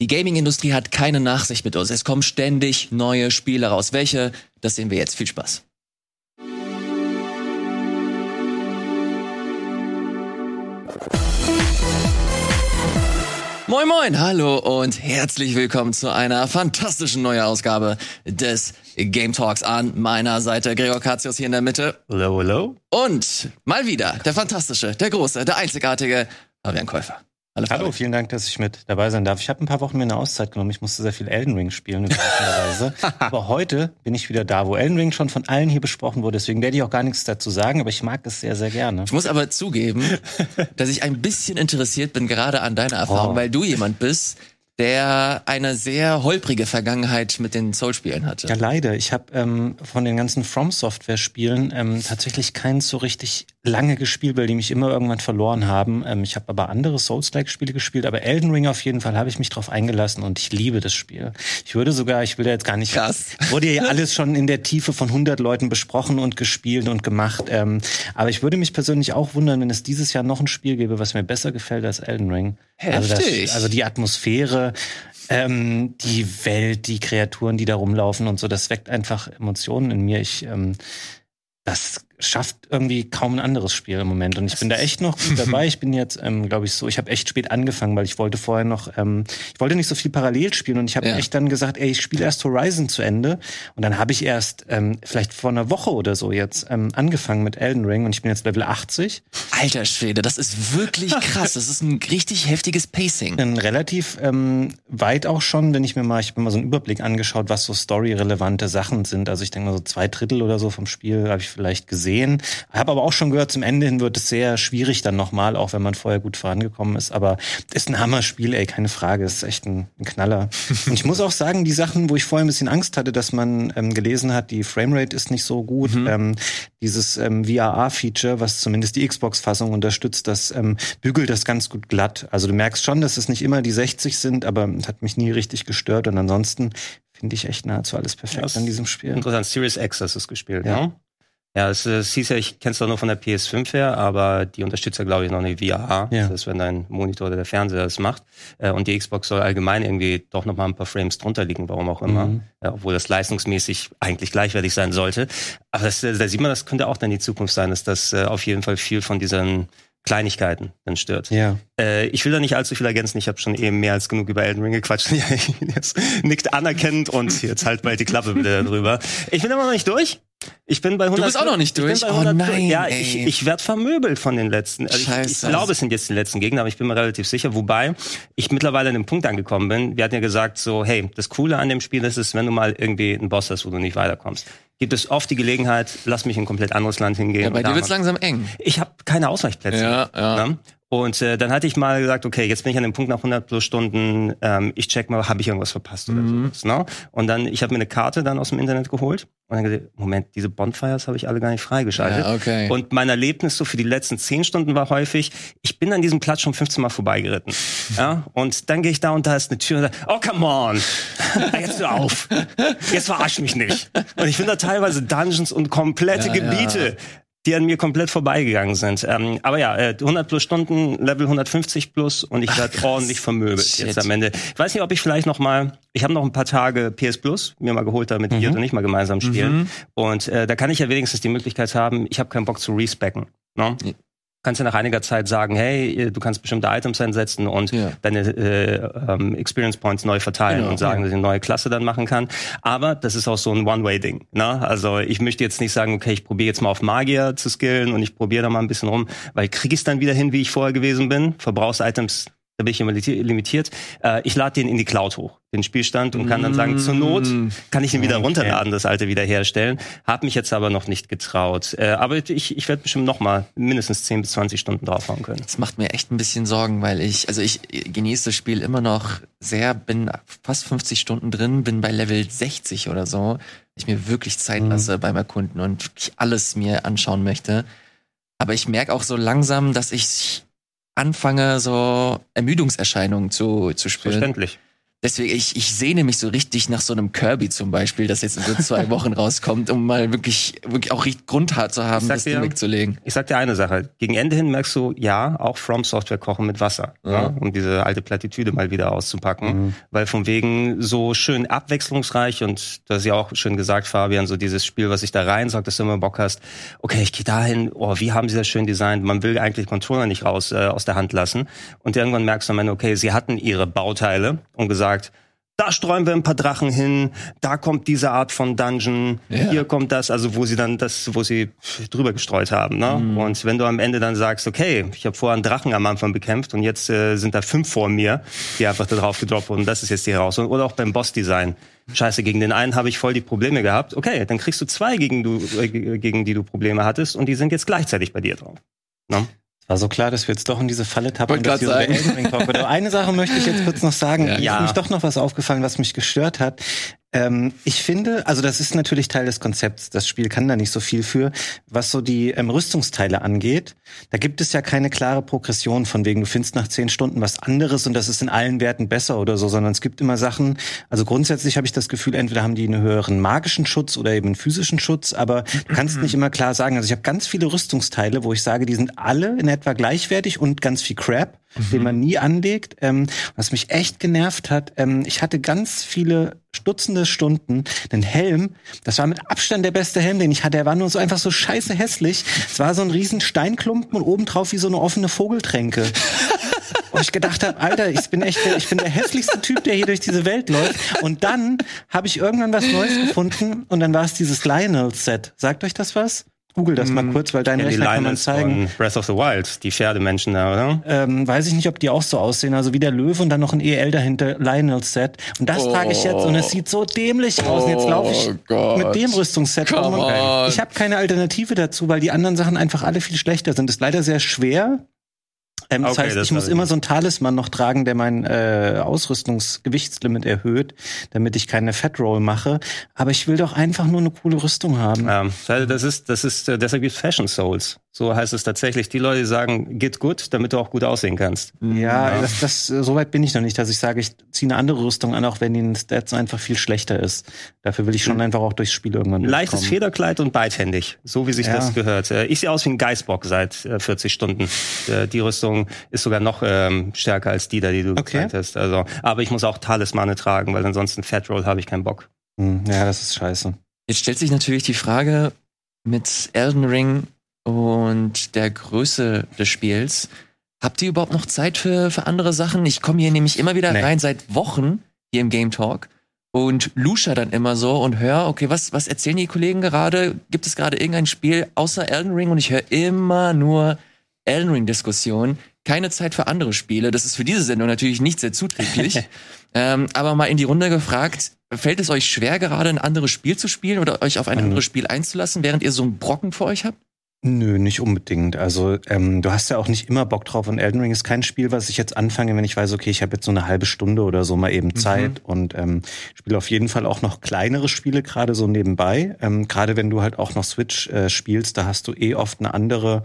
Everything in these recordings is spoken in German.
Die Gaming-Industrie hat keine Nachsicht mit uns. Es kommen ständig neue Spiele raus. Welche? Das sehen wir jetzt. Viel Spaß. Moin Moin, hallo und herzlich willkommen zu einer fantastischen neuen Ausgabe des Game Talks an meiner Seite. Gregor Katius hier in der Mitte. Hello, hello. Und mal wieder der fantastische, der große, der einzigartige Fabian Käufer. Hallo, Hallo, vielen Dank, dass ich mit dabei sein darf. Ich habe ein paar Wochen mir eine Auszeit genommen. Ich musste sehr viel Elden Ring spielen, überraschenderweise. aber heute bin ich wieder da, wo Elden Ring schon von allen hier besprochen wurde. Deswegen werde ich auch gar nichts dazu sagen, aber ich mag es sehr, sehr gerne. Ich muss aber zugeben, dass ich ein bisschen interessiert bin, gerade an deiner Erfahrung, oh. weil du jemand bist, der eine sehr holprige Vergangenheit mit den Soul-Spielen hatte. Ja, leider. Ich habe ähm, von den ganzen From-Software-Spielen ähm, tatsächlich keins so richtig lange gespielt, weil die mich immer irgendwann verloren haben. Ähm, ich habe aber andere Souls-like-Spiele gespielt, aber Elden Ring auf jeden Fall habe ich mich drauf eingelassen und ich liebe das Spiel. Ich würde sogar, ich will da jetzt gar nicht... Krass. Wurde ja alles schon in der Tiefe von 100 Leuten besprochen und gespielt und gemacht. Ähm, aber ich würde mich persönlich auch wundern, wenn es dieses Jahr noch ein Spiel gäbe, was mir besser gefällt als Elden Ring. Heftig. Also, das, also die Atmosphäre, ähm, die Welt, die Kreaturen, die da rumlaufen und so, das weckt einfach Emotionen in mir. Ich, ähm, das schafft irgendwie kaum ein anderes Spiel im Moment. Und ich bin da echt noch gut dabei. Ich bin jetzt, ähm, glaube ich, so, ich habe echt spät angefangen, weil ich wollte vorher noch, ähm, ich wollte nicht so viel parallel spielen und ich habe ja. echt dann gesagt, ey, ich spiele erst Horizon zu Ende. Und dann habe ich erst ähm, vielleicht vor einer Woche oder so jetzt ähm, angefangen mit Elden Ring und ich bin jetzt Level 80. Alter Schwede, das ist wirklich krass. Das ist ein richtig heftiges Pacing. Ein relativ ähm, weit auch schon, wenn ich mir mal, ich habe mir mal so einen Überblick angeschaut, was so storyrelevante Sachen sind. Also ich denke mal so zwei Drittel oder so vom Spiel habe ich vielleicht gesehen. Habe aber auch schon gehört, zum Ende hin wird es sehr schwierig dann nochmal, auch wenn man vorher gut vorangekommen ist. Aber ist ein Hammerspiel, ey, keine Frage. Ist echt ein, ein Knaller. Und ich muss auch sagen, die Sachen, wo ich vorher ein bisschen Angst hatte, dass man ähm, gelesen hat, die Framerate ist nicht so gut. Mhm. Ähm, dieses ähm, VRA-Feature, was zumindest die Xbox-Fassung unterstützt, das ähm, bügelt das ganz gut glatt. Also du merkst schon, dass es nicht immer die 60 sind, aber es hat mich nie richtig gestört. Und ansonsten finde ich echt nahezu alles perfekt ja, an diesem Spiel. Interessant. Series X hast du es gespielt, ja? Ne? Ja, es, es hieß ja, ich kenne es doch nur von der PS5 her, aber die unterstützt ja, glaube ich, noch eine VR. Ja. Das heißt, wenn dein Monitor oder der Fernseher das macht. Äh, und die Xbox soll allgemein irgendwie doch noch mal ein paar Frames drunter liegen, warum auch immer. Mhm. Ja, obwohl das leistungsmäßig eigentlich gleichwertig sein sollte. Aber das, da sieht man, das könnte auch dann die Zukunft sein, dass das äh, auf jeden Fall viel von diesen Kleinigkeiten dann stört. Ja. Äh, ich will da nicht allzu viel ergänzen. Ich habe schon eben mehr als genug über Elden Ring gequatscht. Ja, jetzt nickt anerkennend und jetzt halt bald die Klappe wieder darüber. Ich bin aber noch nicht durch. Ich bin bei 100. Du bist auch noch nicht durch. oh nein. Ja, ey. ich, ich werde vermöbelt von den letzten. Also ich, ich, glaube, es sind jetzt die letzten Gegner, aber ich bin mir relativ sicher. Wobei ich mittlerweile an dem Punkt angekommen bin. Wir hatten ja gesagt, so, hey, das Coole an dem Spiel ist es, wenn du mal irgendwie einen Boss hast, wo du nicht weiterkommst gibt es oft die Gelegenheit, lass mich in ein komplett anderes Land hingehen. Ja, bei dir wird's langsam eng. Ich habe keine Ausweichplätze. Ja, ja. Ne? Und äh, dann hatte ich mal gesagt, okay, jetzt bin ich an dem Punkt nach 100 plus Stunden, ähm, ich check mal, habe ich irgendwas verpasst oder mhm. sowas. Ne? Und dann, ich habe mir eine Karte dann aus dem Internet geholt und dann gesagt, Moment, diese Bonfires habe ich alle gar nicht freigeschaltet. Ja, okay. Und mein Erlebnis so für die letzten 10 Stunden war häufig, ich bin an diesem Platz schon 15 Mal vorbeigeritten. ja? Und dann gehe ich da und da ist eine Tür und da, oh come on, jetzt hör auf, jetzt verarsch mich nicht. Und ich finde da teilweise Dungeons und komplette ja, Gebiete. Ja die an mir komplett vorbeigegangen sind. Ähm, aber ja, 100 äh, plus Stunden, Level 150 plus und ich werde ordentlich vermöbelt Shit. jetzt am Ende. Ich weiß nicht, ob ich vielleicht noch mal, ich habe noch ein paar Tage PS Plus mir mal geholt, damit mhm. wir nicht mal gemeinsam spielen. Mhm. Und äh, da kann ich ja wenigstens die Möglichkeit haben, ich habe keinen Bock zu respecken. No? Kannst du nach einiger Zeit sagen, hey, du kannst bestimmte Items einsetzen und ja. deine äh, ähm, Experience Points neu verteilen genau, und sagen, ja. dass ich eine neue Klasse dann machen kann. Aber das ist auch so ein One-Way-Ding. Ne? Also ich möchte jetzt nicht sagen, okay, ich probiere jetzt mal auf Magier zu skillen und ich probiere da mal ein bisschen rum, weil krieg ich es dann wieder hin, wie ich vorher gewesen bin. Verbrauchs-Items da bin ich immer limitiert. Äh, ich lade den in die Cloud hoch, den Spielstand, und kann dann sagen, zur Not kann ich ihn wieder okay. runterladen, das alte wiederherstellen. Hab mich jetzt aber noch nicht getraut. Äh, aber ich, ich werde bestimmt noch mal mindestens 10 bis 20 Stunden draufhauen können. Das macht mir echt ein bisschen Sorgen, weil ich, also ich genieße das Spiel immer noch sehr, bin fast 50 Stunden drin, bin bei Level 60 oder so. Ich mir wirklich Zeit mhm. lasse mhm. beim Erkunden und wirklich alles mir anschauen möchte. Aber ich merke auch so langsam, dass ich anfange, so Ermüdungserscheinungen zu, zu spüren. Verständlich. Deswegen, ich, ich sehne mich so richtig nach so einem Kirby zum Beispiel, das jetzt in so zwei Wochen rauskommt, um mal wirklich, wirklich auch richtig Grundhart zu haben, das dir- Ding wegzulegen. Ich sag dir eine Sache. Gegen Ende hin merkst du, ja, auch From Software kochen mit Wasser. Ja. um diese alte Plattitüde mal wieder auszupacken. Weil von wegen so schön abwechslungsreich und du hast ja auch schön gesagt, Fabian, so dieses Spiel, was sich da reinsaugt, dass du immer Bock hast, okay, ich gehe dahin, oh, wie haben sie das schön designt? Man will eigentlich Controller nicht raus äh, aus der Hand lassen. Und irgendwann merkst du am Ende, okay, sie hatten ihre Bauteile und gesagt, da streuen wir ein paar Drachen hin, da kommt diese Art von Dungeon, Ja. hier kommt das, also wo sie dann das, wo sie drüber gestreut haben. Ne? Mhm. Und wenn du am Ende dann sagst, okay, ich habe vorher einen Drachen am Anfang bekämpft und jetzt äh, sind da fünf vor mir, die einfach da drauf gedroppt wurden, das ist jetzt die Herausforderung. Oder auch beim Bossdesign. Scheiße, gegen den einen habe ich voll die Probleme gehabt. Okay, dann kriegst du zwei, gegen, du, äh, gegen die du Probleme hattest und die sind jetzt gleichzeitig bei dir drauf. Ne? War so klar, dass wir jetzt doch in diese Falle tappen. Dass wir über sagen. Elden Ring talken. Aber eine Sache möchte ich jetzt kurz noch sagen. Ja. Mir Ja. ist nämlich doch noch was aufgefallen, was mich gestört hat. Ähm, ich finde, also das ist natürlich Teil des Konzepts. Das Spiel kann da nicht so viel für. Was so die ähm, Rüstungsteile angeht, da gibt es ja keine klare Progression von wegen, du findest nach zehn Stunden was anderes und das ist in allen Werten besser oder so, sondern es gibt immer Sachen, also grundsätzlich habe ich das Gefühl, entweder haben die einen höheren magischen Schutz oder eben einen physischen Schutz, aber du kannst nicht immer klar sagen. Also ich habe ganz viele Rüstungsteile, wo ich sage, die sind alle in etwa gleichwertig und ganz viel Crap, den man nie anlegt. Ähm, was mich echt genervt hat, ähm, ich hatte ganz viele Dutzende Stunden einen Helm. Das war mit Abstand der beste Helm, den ich hatte. Er war nur so einfach so scheiße hässlich. Es war so ein riesen Steinklumpen und obendrauf wie so eine offene Vogeltränke. Wo ich gedacht habe, Alter, ich bin echt, der, ich bin der hässlichste Typ, der hier durch diese Welt läuft. Und dann habe ich irgendwann was Neues gefunden und dann war es dieses Lionel-Set. Sagt euch das was? Google das mal kurz, weil deinen Ja, die Rechner kann man zeigen. von Breath of the Wild, die Pferdemenschen da, oder? Ähm, weiß ich nicht, ob die auch so aussehen. Also wie der Löwe und dann noch ein EL dahinter, Lionel-Set. Und das trage ich jetzt und es sieht so dämlich aus. Und jetzt laufe ich Oh Gott. mit dem Rüstungsset rum. Ich habe keine Alternative dazu, weil die anderen Sachen einfach alle viel schlechter sind. ist leider sehr schwer. Ähm, das Okay, heißt, das ich muss ich immer nicht. so einen Talisman noch tragen, der mein äh, Ausrüstungsgewichtslimit erhöht, damit ich keine Fat Roll mache. Aber ich will doch einfach nur eine coole Rüstung haben. Ja, weil das ist, das ist, äh, deshalb gibt Fashion Souls. So heißt es tatsächlich. Die Leute die sagen, get good, damit du auch gut aussehen kannst. Ja, das, das, äh, so weit bin ich noch nicht, dass ich sage, ich ziehe eine andere Rüstung an, auch wenn die Stats einfach viel schlechter ist. Dafür will ich schon einfach auch durchs Spiel irgendwann Leichtes durchkommen. Federkleid und beidhändig, so wie sich Ja. das gehört. Äh, Ich sehe aus wie ein Geißbock seit äh, 40 Stunden. Äh, Die Rüstung ist sogar noch ähm, stärker als die da, die du Okay. gezeigt hast. Also, aber ich muss auch Talismane tragen, weil ansonsten Fat Roll habe ich keinen Bock. Hm, Ja, das ist scheiße. Jetzt stellt sich natürlich die Frage mit Elden Ring und der Größe des Spiels. Habt ihr überhaupt noch Zeit für, für andere Sachen? Ich komme hier nämlich immer wieder Nee. rein seit Wochen hier im Game Talk und lusche dann immer so und höre, okay, was, was erzählen die Kollegen gerade? Gibt es gerade irgendein Spiel außer Elden Ring? Und ich höre immer nur Elden Ring-Diskussionen. Keine Zeit für andere Spiele. Das ist für diese Sendung natürlich nicht sehr zuträglich. ähm, aber mal in die Runde gefragt, fällt es euch schwer, gerade ein anderes Spiel zu spielen oder euch auf ein Mhm. anderes Spiel einzulassen, während ihr so einen Brocken vor euch habt? Nö, nicht unbedingt. Also ähm, du hast ja auch nicht immer Bock drauf und Elden Ring ist kein Spiel, was ich jetzt anfange, wenn ich weiß, okay, ich habe jetzt so eine halbe Stunde oder so mal eben Zeit und ähm, spiele auf jeden Fall auch noch kleinere Spiele gerade so nebenbei. Ähm, gerade wenn du halt auch noch Switch äh, spielst, da hast du eh oft eine andere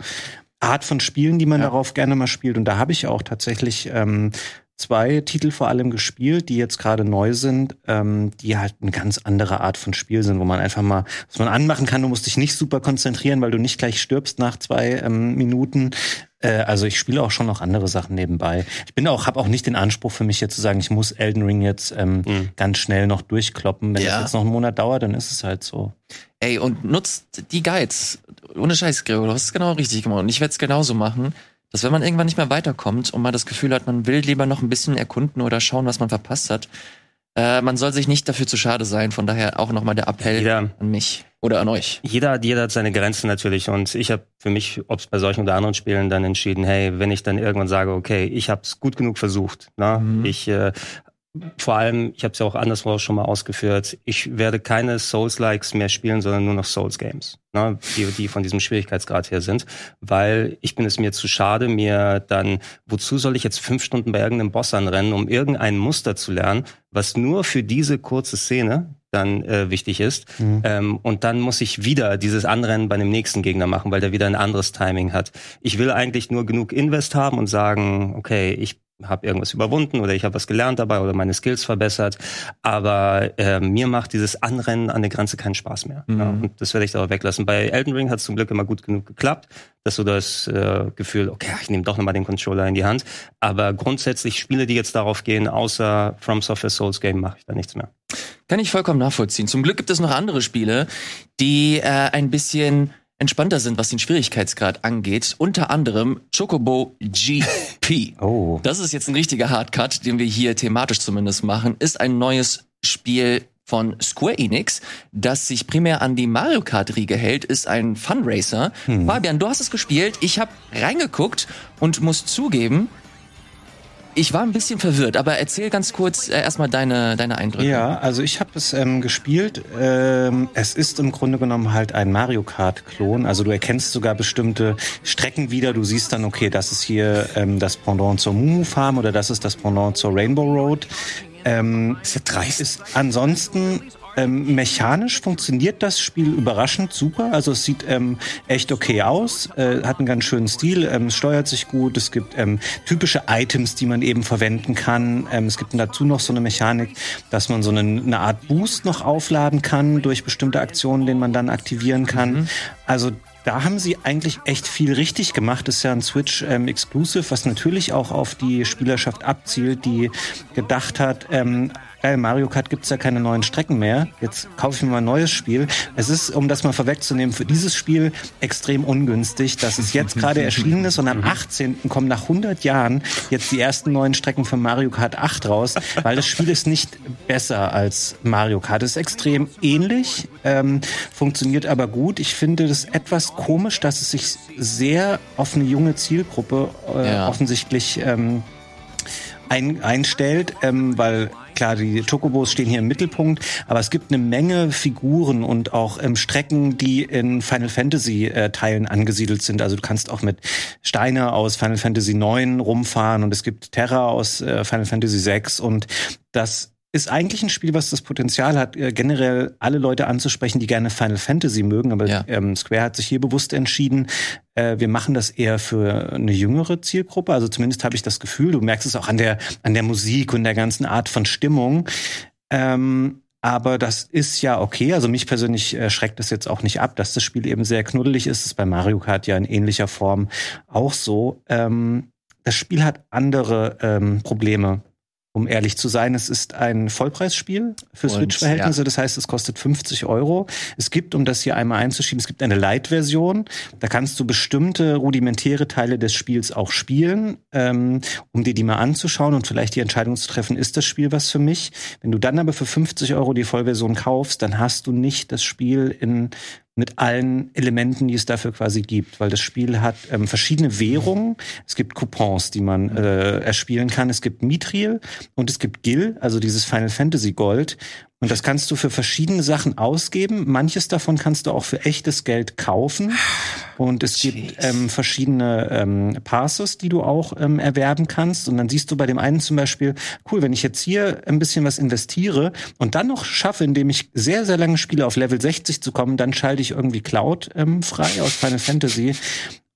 Art von Spielen, die man darauf gerne mal spielt. Und da habe ich auch tatsächlich ähm, zwei Titel vor allem gespielt, die jetzt gerade neu sind, ähm, die halt eine ganz andere Art von Spiel sind, wo man einfach mal, was man anmachen kann, du musst dich nicht super konzentrieren, weil du nicht gleich stirbst nach zwei ähm, Minuten. Äh, also ich spiele auch schon noch andere Sachen nebenbei. Ich bin auch, habe auch nicht den Anspruch für mich jetzt zu sagen, ich muss Elden Ring jetzt ähm, Mhm. ganz schnell noch durchkloppen. Wenn Ja. das jetzt noch einen Monat dauert, dann ist es halt so. Ey, und nutzt die Guides. Ohne Scheiß, Gregor, du hast es genau richtig gemacht. Und ich werde es genauso machen, dass wenn man irgendwann nicht mehr weiterkommt und man das Gefühl hat, man will lieber noch ein bisschen erkunden oder schauen, was man verpasst hat, äh, man soll sich nicht dafür zu schade sein. Von daher auch nochmal der Appell Jeder- an mich oder an euch. Jeder, hat- jeder hat seine Grenzen natürlich und ich habe für mich, ob es bei solchen oder anderen Spielen, dann entschieden, hey, wenn ich dann irgendwann sage, okay, ich habe es gut genug versucht, ne? Mhm. ich äh, vor allem, ich habe es ja auch anderswo schon mal ausgeführt, ich werde keine Souls-Likes mehr spielen, sondern nur noch Souls-Games, ne? die, die von diesem Schwierigkeitsgrad her sind, weil ich bin es mir zu schade, mir dann, wozu soll ich jetzt fünf Stunden bei irgendeinem Boss anrennen, um irgendein Muster zu lernen, was nur für diese kurze Szene dann äh, wichtig ist. Ähm, und dann muss ich wieder dieses Anrennen bei dem nächsten Gegner machen, weil der wieder ein anderes Timing hat. Ich will eigentlich nur genug Invest haben und sagen, okay, ich habe irgendwas überwunden oder ich habe was gelernt dabei oder meine Skills verbessert. Aber äh, mir macht dieses Anrennen an der Grenze keinen Spaß mehr. Mhm. Ja, und das werde ich da weglassen. Bei Elden Ring hat es zum Glück immer gut genug geklappt, dass du das äh, Gefühl, okay, ich nehme doch nochmal den Controller in die Hand. Aber grundsätzlich Spiele, die jetzt darauf gehen, außer From Software Souls Game, mache ich da nichts mehr. Kann ich vollkommen nachvollziehen. Zum Glück gibt es noch andere Spiele, die äh, ein bisschen entspannter sind, was den Schwierigkeitsgrad angeht. Unter anderem Chocobo GP. oh. Das ist jetzt ein richtiger Hardcut, den wir hier thematisch zumindest machen. Ist ein neues Spiel von Square Enix, das sich primär an die Mario Kart Riege hält, ist ein Funracer. Hm. Fabian, du hast es gespielt. Ich habe reingeguckt und muss zugeben, ich war ein bisschen verwirrt, aber erzähl ganz kurz äh, erstmal deine, deine Eindrücke. Ja, also ich habe es ähm, gespielt. Ähm, es ist im Grunde genommen halt ein Mario Kart-Klon. Also du erkennst sogar bestimmte Strecken wieder. Du siehst dann, okay, das ist hier ähm, das Pendant zur Moo Farm oder das ist das Pendant zur Rainbow Road. Ähm, ist ja dreist. Ist ansonsten ähm, mechanisch funktioniert das Spiel überraschend super. Also es sieht ähm, echt okay aus, äh, hat einen ganz schönen Stil, ähm, es steuert sich gut, es gibt ähm, typische Items, die man eben verwenden kann. Ähm, es gibt dazu noch so eine Mechanik, dass man so eine, eine Art Boost noch aufladen kann durch bestimmte Aktionen, den man dann aktivieren kann. Mhm. Also da haben sie eigentlich echt viel richtig gemacht. Das ist ja ein Switch ähm, Exclusive, was natürlich auch auf die Spielerschaft abzielt, die gedacht hat, ähm, geil, Mario Kart gibt's ja keine neuen Strecken mehr. Jetzt kaufe ich mir mal ein neues Spiel. Es ist, um das mal vorwegzunehmen, für dieses Spiel extrem ungünstig, dass es jetzt gerade erschienen ist und am 18. kommen nach 100 Jahren jetzt die ersten neuen Strecken für Mario Kart 8 raus, weil das Spiel ist nicht besser als Mario Kart. Es ist extrem ähnlich, ähm, funktioniert aber gut. Ich finde das etwas komisch, dass es sich sehr auf eine junge Zielgruppe äh, ja. offensichtlich ähm, ein, einstellt, ähm, weil klar, die Chocobos stehen hier im Mittelpunkt, aber es gibt eine Menge Figuren und auch ähm, Strecken, die in Final Fantasy äh, Teilen angesiedelt sind. Also du kannst auch mit Steine aus Final Fantasy 9 rumfahren und es gibt Terra aus äh, Final Fantasy 6 und das ist eigentlich ein Spiel, was das Potenzial hat, äh, generell alle Leute anzusprechen, die gerne Final Fantasy mögen. Aber ja. ähm, Square hat sich hier bewusst entschieden, äh, wir machen das eher für eine jüngere Zielgruppe. Also zumindest habe ich das Gefühl. Du merkst es auch an der an der Musik und der ganzen Art von Stimmung. Ähm, aber das ist ja okay. Also mich persönlich äh, schreckt das jetzt auch nicht ab, dass das Spiel eben sehr knuddelig ist. Das ist bei Mario Kart ja in ähnlicher Form auch so. Ähm, das Spiel hat andere ähm, Probleme um ehrlich zu sein, es ist ein Vollpreisspiel für Switch-Verhältnisse. Ja. Das heißt, es kostet 50 Euro. Es gibt, um das hier einmal einzuschieben, es gibt eine Light-Version. Da kannst du bestimmte rudimentäre Teile des Spiels auch spielen, ähm, um dir die mal anzuschauen und vielleicht die Entscheidung zu treffen, ist das Spiel was für mich? Wenn du dann aber für 50 Euro die Vollversion kaufst, dann hast du nicht das Spiel in mit allen Elementen, die es dafür quasi gibt, weil das Spiel hat ähm, verschiedene Währungen. Es gibt Coupons, die man äh, erspielen kann. Es gibt Mithril und es gibt Gil, also dieses Final Fantasy Gold. Und das kannst du für verschiedene Sachen ausgeben. Manches davon kannst du auch für echtes Geld kaufen. Und es Jeez. gibt ähm, verschiedene ähm, Passes, die du auch ähm, erwerben kannst. Und dann siehst du bei dem einen zum Beispiel, cool, wenn ich jetzt hier ein bisschen was investiere und dann noch schaffe, indem ich sehr, sehr lange spiele, auf Level 60 zu kommen, dann schalte ich irgendwie Cloud ähm, frei aus Final Fantasy.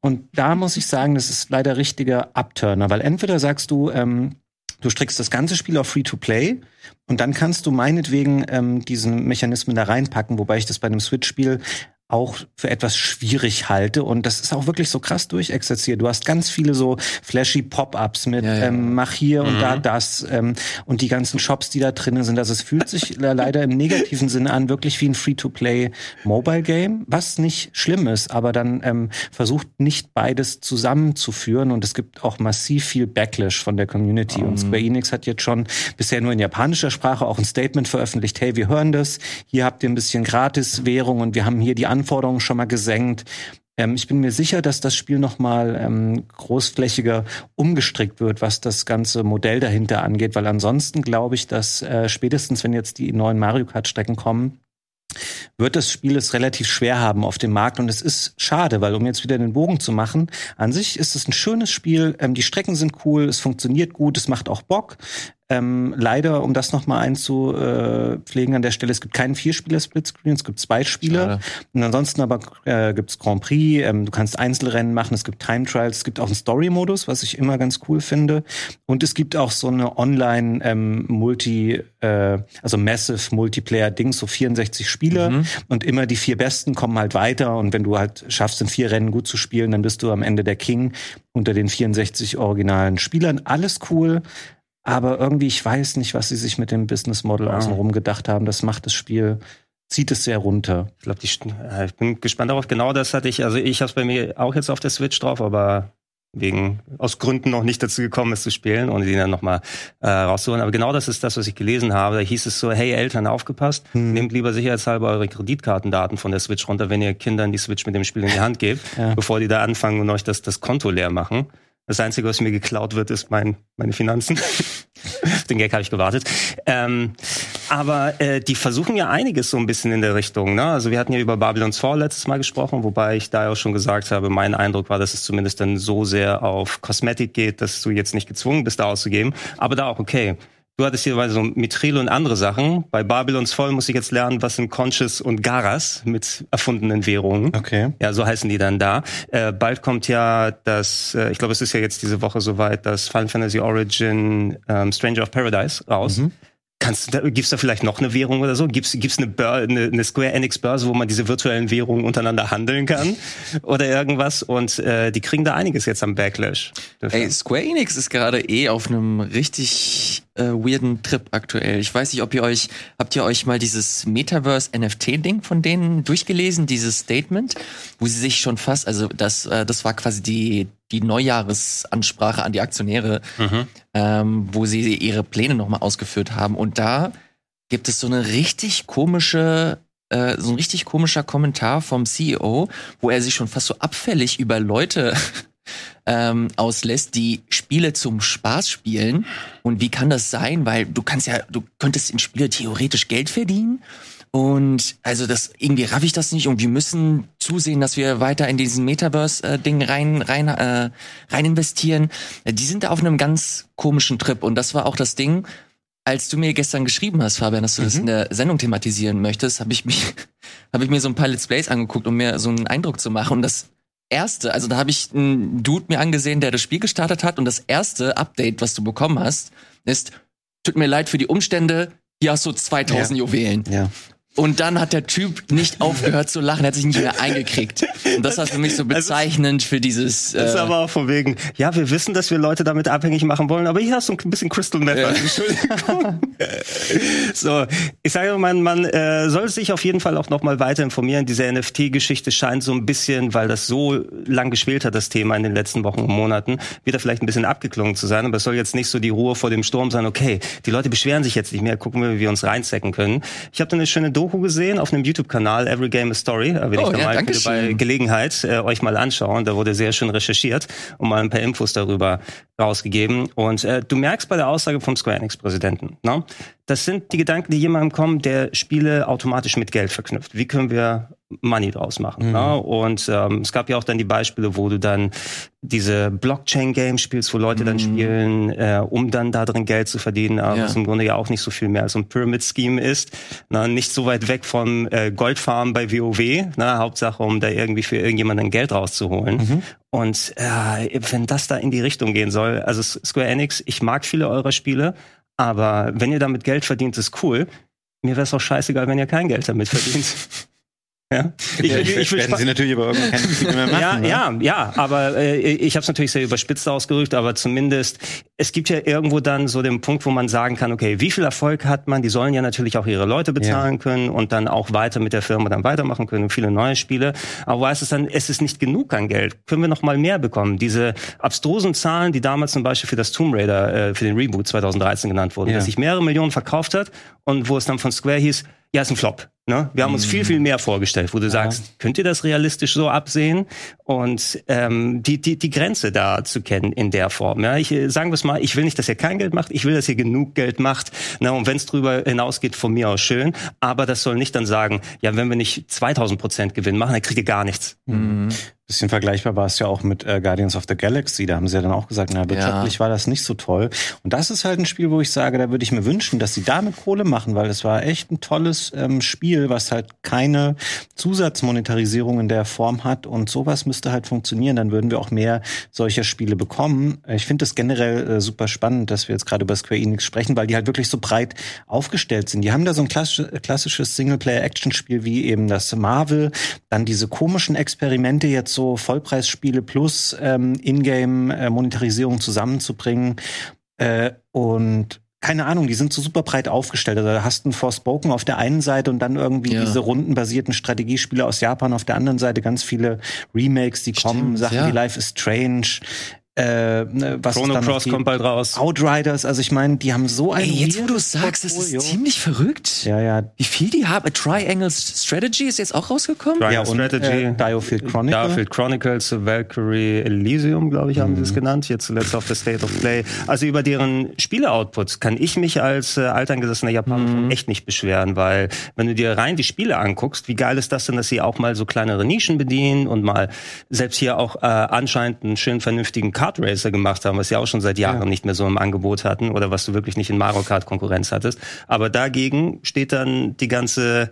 Und da muss ich sagen, das ist leider richtiger Upturner, weil entweder sagst du, ähm, Du strickst das ganze Spiel auf Free-to-Play und dann kannst du meinetwegen ähm, diesen Mechanismen da reinpacken, wobei ich das bei einem Switch-Spiel auch für etwas schwierig halte. Und das ist auch wirklich so krass durchexerziert. Du hast ganz viele so flashy Pop-ups mit ja, ja. Ähm, mach hier mhm. und da mhm. das ähm, und die ganzen Shops, die da drinnen sind. Also es fühlt sich leider im negativen Sinne an, wirklich wie ein Free-to-Play Mobile Game, was nicht schlimm ist, aber dann ähm, versucht nicht beides zusammenzuführen. Und es gibt auch massiv viel Backlash von der Community. Mhm. Und Square Enix hat jetzt schon bisher nur in japanischer Sprache auch ein Statement veröffentlicht. Hey, wir hören das. Hier habt ihr ein bisschen Gratis-Währung und wir haben hier die Anforderungen schon mal gesenkt. Ähm, ich bin mir sicher, dass das Spiel nochmal ähm, großflächiger umgestrickt wird, was das ganze Modell dahinter angeht, weil ansonsten glaube ich, dass äh, spätestens, wenn jetzt die neuen Mario Kart-Strecken kommen, wird das Spiel es relativ schwer haben auf dem Markt und es ist schade, weil um jetzt wieder den Bogen zu machen, an sich ist es ein schönes Spiel, ähm, die Strecken sind cool, es funktioniert gut, es macht auch Bock. Ähm, leider, um das nochmal einzupflegen an der Stelle, es gibt keinen Vierspieler-Splitscreen, es gibt zwei Spieler. Und ansonsten aber äh, gibt's Grand Prix, ähm, du kannst Einzelrennen machen, es gibt Time Trials, es gibt auch einen Story-Modus, was ich immer ganz cool finde. Und es gibt auch so eine Online ähm, Multi, äh, also Massive Multiplayer-Ding, so 64 Spieler Mhm. und immer die vier Besten kommen halt weiter und wenn du halt schaffst, in vier Rennen gut zu spielen, dann bist du am Ende der King unter den 64 originalen Spielern. Alles cool. Aber irgendwie, ich weiß nicht, was sie sich mit dem Business Model Ja. außenrum gedacht haben. Das macht das Spiel, zieht es sehr runter. Ich glaube, ich bin gespannt darauf. Genau das hatte ich. Also ich habe es bei mir auch jetzt auf der Switch drauf, aber wegen aus Gründen noch nicht dazu gekommen, es zu spielen, ohne die dann nochmal äh, rauszuholen. Aber genau das ist das, was ich gelesen habe. Da hieß es so: Hey Eltern, aufgepasst, Hm. nehmt lieber sicherheitshalber eure Kreditkartendaten von der Switch runter, wenn ihr Kindern die Switch mit dem Spiel in die Hand gebt, Ja. bevor die da anfangen und euch das, das Konto leer machen. Das Einzige, was mir geklaut wird, ist mein, meine Finanzen. Den Gag habe ich gewartet. Ähm, aber äh, die versuchen ja einiges so ein bisschen in der Richtung. Ne? Also wir hatten ja über Babylon's Fall letztes Mal gesprochen, wobei ich da auch schon gesagt habe, mein Eindruck war, dass es zumindest dann so sehr auf Kosmetik geht, dass du jetzt nicht gezwungen bist, da auszugeben. Aber da auch okay. Du hattest hier so Mithril und andere Sachen. Bei Babylons Fall muss ich jetzt lernen, was sind Conches und Garas mit erfundenen Währungen. Okay. Ja, so heißen die dann da. Äh, bald kommt ja das, äh, ich glaube, es ist ja jetzt diese Woche soweit, das Final Fantasy Origin ähm, Stranger of Paradise raus. Kannst du da, gibt's da vielleicht noch eine Währung oder so? Gibt's gibt's eine, Bör eine, eine Square Enix Börse, wo man diese virtuellen Währungen untereinander handeln kann oder irgendwas? Und äh, die kriegen da einiges jetzt am Backlash. dafür. Ey, Square Enix ist gerade eh auf einem richtig äh, weirden Trip aktuell. Ich weiß nicht, ob ihr euch, habt ihr euch mal dieses Metaverse NFT-Ding von denen durchgelesen, dieses Statement, wo sie sich schon fast, also das, äh, das war quasi die, die Neujahresansprache an die Aktionäre, Mhm. ähm, wo sie ihre Pläne nochmal ausgeführt haben. Und da gibt es so eine richtig komische, äh, so ein richtig komischer Kommentar vom CEO, wo er sich schon fast so abfällig über Leute ähm, auslässt, die Spiele zum Spaß spielen. Und wie kann das sein? Weil du kannst ja, du könntest in Spiele theoretisch Geld verdienen. Und also das irgendwie raff ich das nicht und wir müssen zusehen, dass wir weiter in diesen Metaverse-Ding rein rein äh, rein investieren. Die sind da auf einem ganz komischen Trip und das war auch das Ding, als du mir gestern geschrieben hast, Fabian, dass du das in der Sendung thematisieren möchtest, habe ich mich habe ich mir so ein paar Let's Plays angeguckt, um mir so einen Eindruck zu machen und das erste, also da habe ich einen Dude mir angesehen, der das Spiel gestartet hat und das erste Update, was du bekommen hast, ist tut mir leid für die Umstände, hier hast du 2000 Juwelen. Ja. Und dann hat der Typ nicht aufgehört zu lachen, er hat sich nicht mehr eingekriegt. Und das war für mich so bezeichnend für dieses. Das ist Äh, aber auch von wegen, ja, wir wissen, dass wir Leute damit abhängig machen wollen, aber hier hast du ein bisschen Crystal Meth. Ja. Entschuldigung. so, ich sage, man, man äh, soll sich auf jeden Fall auch noch mal weiter informieren. Diese NFT-Geschichte scheint so ein bisschen, weil das so lang geschwelt hat, das Thema in den letzten Wochen und Monaten, wieder vielleicht ein bisschen abgeklungen zu sein. Aber es soll jetzt nicht so die Ruhe vor dem Sturm sein, okay, die Leute beschweren sich jetzt nicht mehr, gucken wir, wie wir uns reinstecken können. Ich habe da eine schöne Doku gesehen auf einem YouTube-Kanal, Every Game a Story. Da will Oh, ich da ja, mal bei. Gelegenheit äh, euch mal anschauen. Da wurde sehr schön recherchiert und mal ein paar Infos darüber rausgegeben. Und äh, du merkst bei der Aussage vom Square Enix-Präsidenten, ne? das sind die Gedanken, die jemandem kommen, der Spiele automatisch mit Geld verknüpft. Wie können wir Money draus machen? Ne? Und ähm, es gab ja auch dann die Beispiele, wo du dann diese Blockchain-Games spielst, wo Leute dann spielen, äh, um dann da drin Geld zu verdienen, aber Ja. was im Grunde ja auch nicht so viel mehr als ein Pyramid-Scheme ist. Na, nicht so weit weg vom äh, Goldfarm bei WoW. Na, Hauptsache, um da irgendwie für irgendjemanden Geld rauszuholen. Und äh, wenn das da in die Richtung gehen soll, also Square Enix, ich mag viele eurer Spiele, aber wenn ihr damit Geld verdient, ist cool. Mir wäre es auch scheißegal, wenn ihr kein Geld damit verdient. ja? Ich, Ja, ich will werden sie natürlich aber irgendwann keine mehr machen. ja, ne? ja, ja, aber äh, ich habe es natürlich sehr überspitzt ausgerückt, aber zumindest es gibt ja irgendwo dann so den Punkt, wo man sagen kann, okay, wie viel Erfolg hat man? Die sollen ja natürlich auch ihre Leute bezahlen können und dann auch weiter mit der Firma dann weitermachen können und viele neue Spiele. Aber wo heißt es dann, es ist nicht genug an Geld? Können wir noch mal mehr bekommen? Diese abstrusen Zahlen, die damals zum Beispiel für das Tomb Raider, äh, für den Reboot 2013 genannt wurden, Ja. dass sich mehrere Millionen verkauft hat und wo es dann von Square hieß, ja, ist ein Flop. Ne? Wir haben uns viel, viel mehr vorgestellt, wo du sagst, könnt ihr das realistisch so absehen? Und ähm, die, die, die Grenze da zu kennen in der Form. Ja? Ich, äh, sagen wir es mal, ich will nicht, dass ihr kein Geld macht, ich will, dass ihr genug Geld macht. Ne? Und wenn es drüber hinausgeht, von mir aus schön. Aber das soll nicht dann sagen, ja, wenn wir nicht 2000 Prozent Gewinn machen, dann kriegt ihr gar nichts. Mhm. Bisschen vergleichbar war es ja auch mit äh, Guardians of the Galaxy. Da haben sie ja dann auch gesagt, na, wirtschaftlich Ja. war das nicht so toll. Und das ist halt ein Spiel, wo ich sage, da würde ich mir wünschen, dass sie damit Kohle machen, weil es war echt ein tolles ähm, Spiel, was halt keine Zusatzmonetarisierung in der Form hat. Und sowas müsste halt funktionieren. Dann würden wir auch mehr solcher Spiele bekommen. Ich finde es generell äh, super spannend, dass wir jetzt gerade über Square Enix sprechen, weil die halt wirklich so breit aufgestellt sind. Die haben da so ein klassisch, klassisches Singleplayer-Action-Spiel wie eben das Marvel, dann diese komischen Experimente, jetzt so Vollpreisspiele plus ähm, Ingame-Monetarisierung zusammenzubringen. Äh, und keine Ahnung, die sind so super breit aufgestellt. Also da hast du ein Forspoken auf der einen Seite und dann irgendwie Ja. diese rundenbasierten Strategiespiele aus Japan auf der anderen Seite, ganz viele Remakes, die kommen, Stimmt, Sachen ja. wie Life is Strange. Äh, ne, was Chrono Cross kommt bald raus. Outriders, also ich meine, die haben so ein Ey, jetzt wo du sagst, das ist ziemlich verrückt. ja, ja, Wie viel die haben? A Triangle Strategy ist jetzt auch rausgekommen? Triangle ja und Strategy. äh, Diofield Chronicle. Starfield Chronicles, Valkyrie Elysium, glaube ich, haben sie es genannt. Jetzt zuletzt auf der State of Play. Also über deren Spiele-Outputs kann ich mich als äh, alteingesessener Japaner schon echt nicht beschweren, weil wenn du dir rein die Spiele anguckst, wie geil ist das denn, dass sie auch mal so kleinere Nischen bedienen und mal selbst hier auch äh, anscheinend einen schön vernünftigen Kart Racer gemacht haben, was sie auch schon seit Jahren nicht mehr so im Angebot hatten oder was du wirklich nicht in Mario Kart Konkurrenz hattest. Aber dagegen steht dann die ganze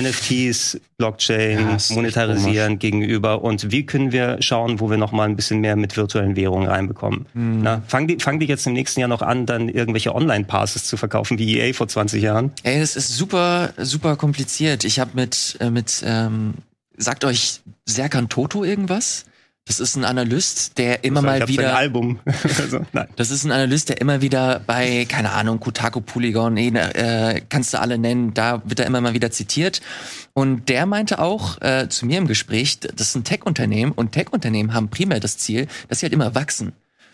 NFTs, Blockchain, Ja, monetarisieren gegenüber und wie können wir schauen, wo wir noch mal ein bisschen mehr mit virtuellen Währungen reinbekommen. Na, fangen die, fangen die jetzt im nächsten Jahr noch an, dann irgendwelche Online-Passes zu verkaufen wie EA vor 20 Jahren? Ey, das ist super, super kompliziert. Ich habe mit, äh, mit, ähm, sagt euch Serkan Toto irgendwas? Das ist ein Analyst, der immer ich mal sein wieder. Album. also, nein. Das ist ein Analyst, der immer wieder bei, keine Ahnung, Kotaku, Polygon, eh, äh, kannst du alle nennen, da wird er immer mal wieder zitiert. Und der meinte auch äh, zu mir im Gespräch, das ist ein Tech-Unternehmen und Tech-Unternehmen haben primär das Ziel, dass sie halt immer wachsen.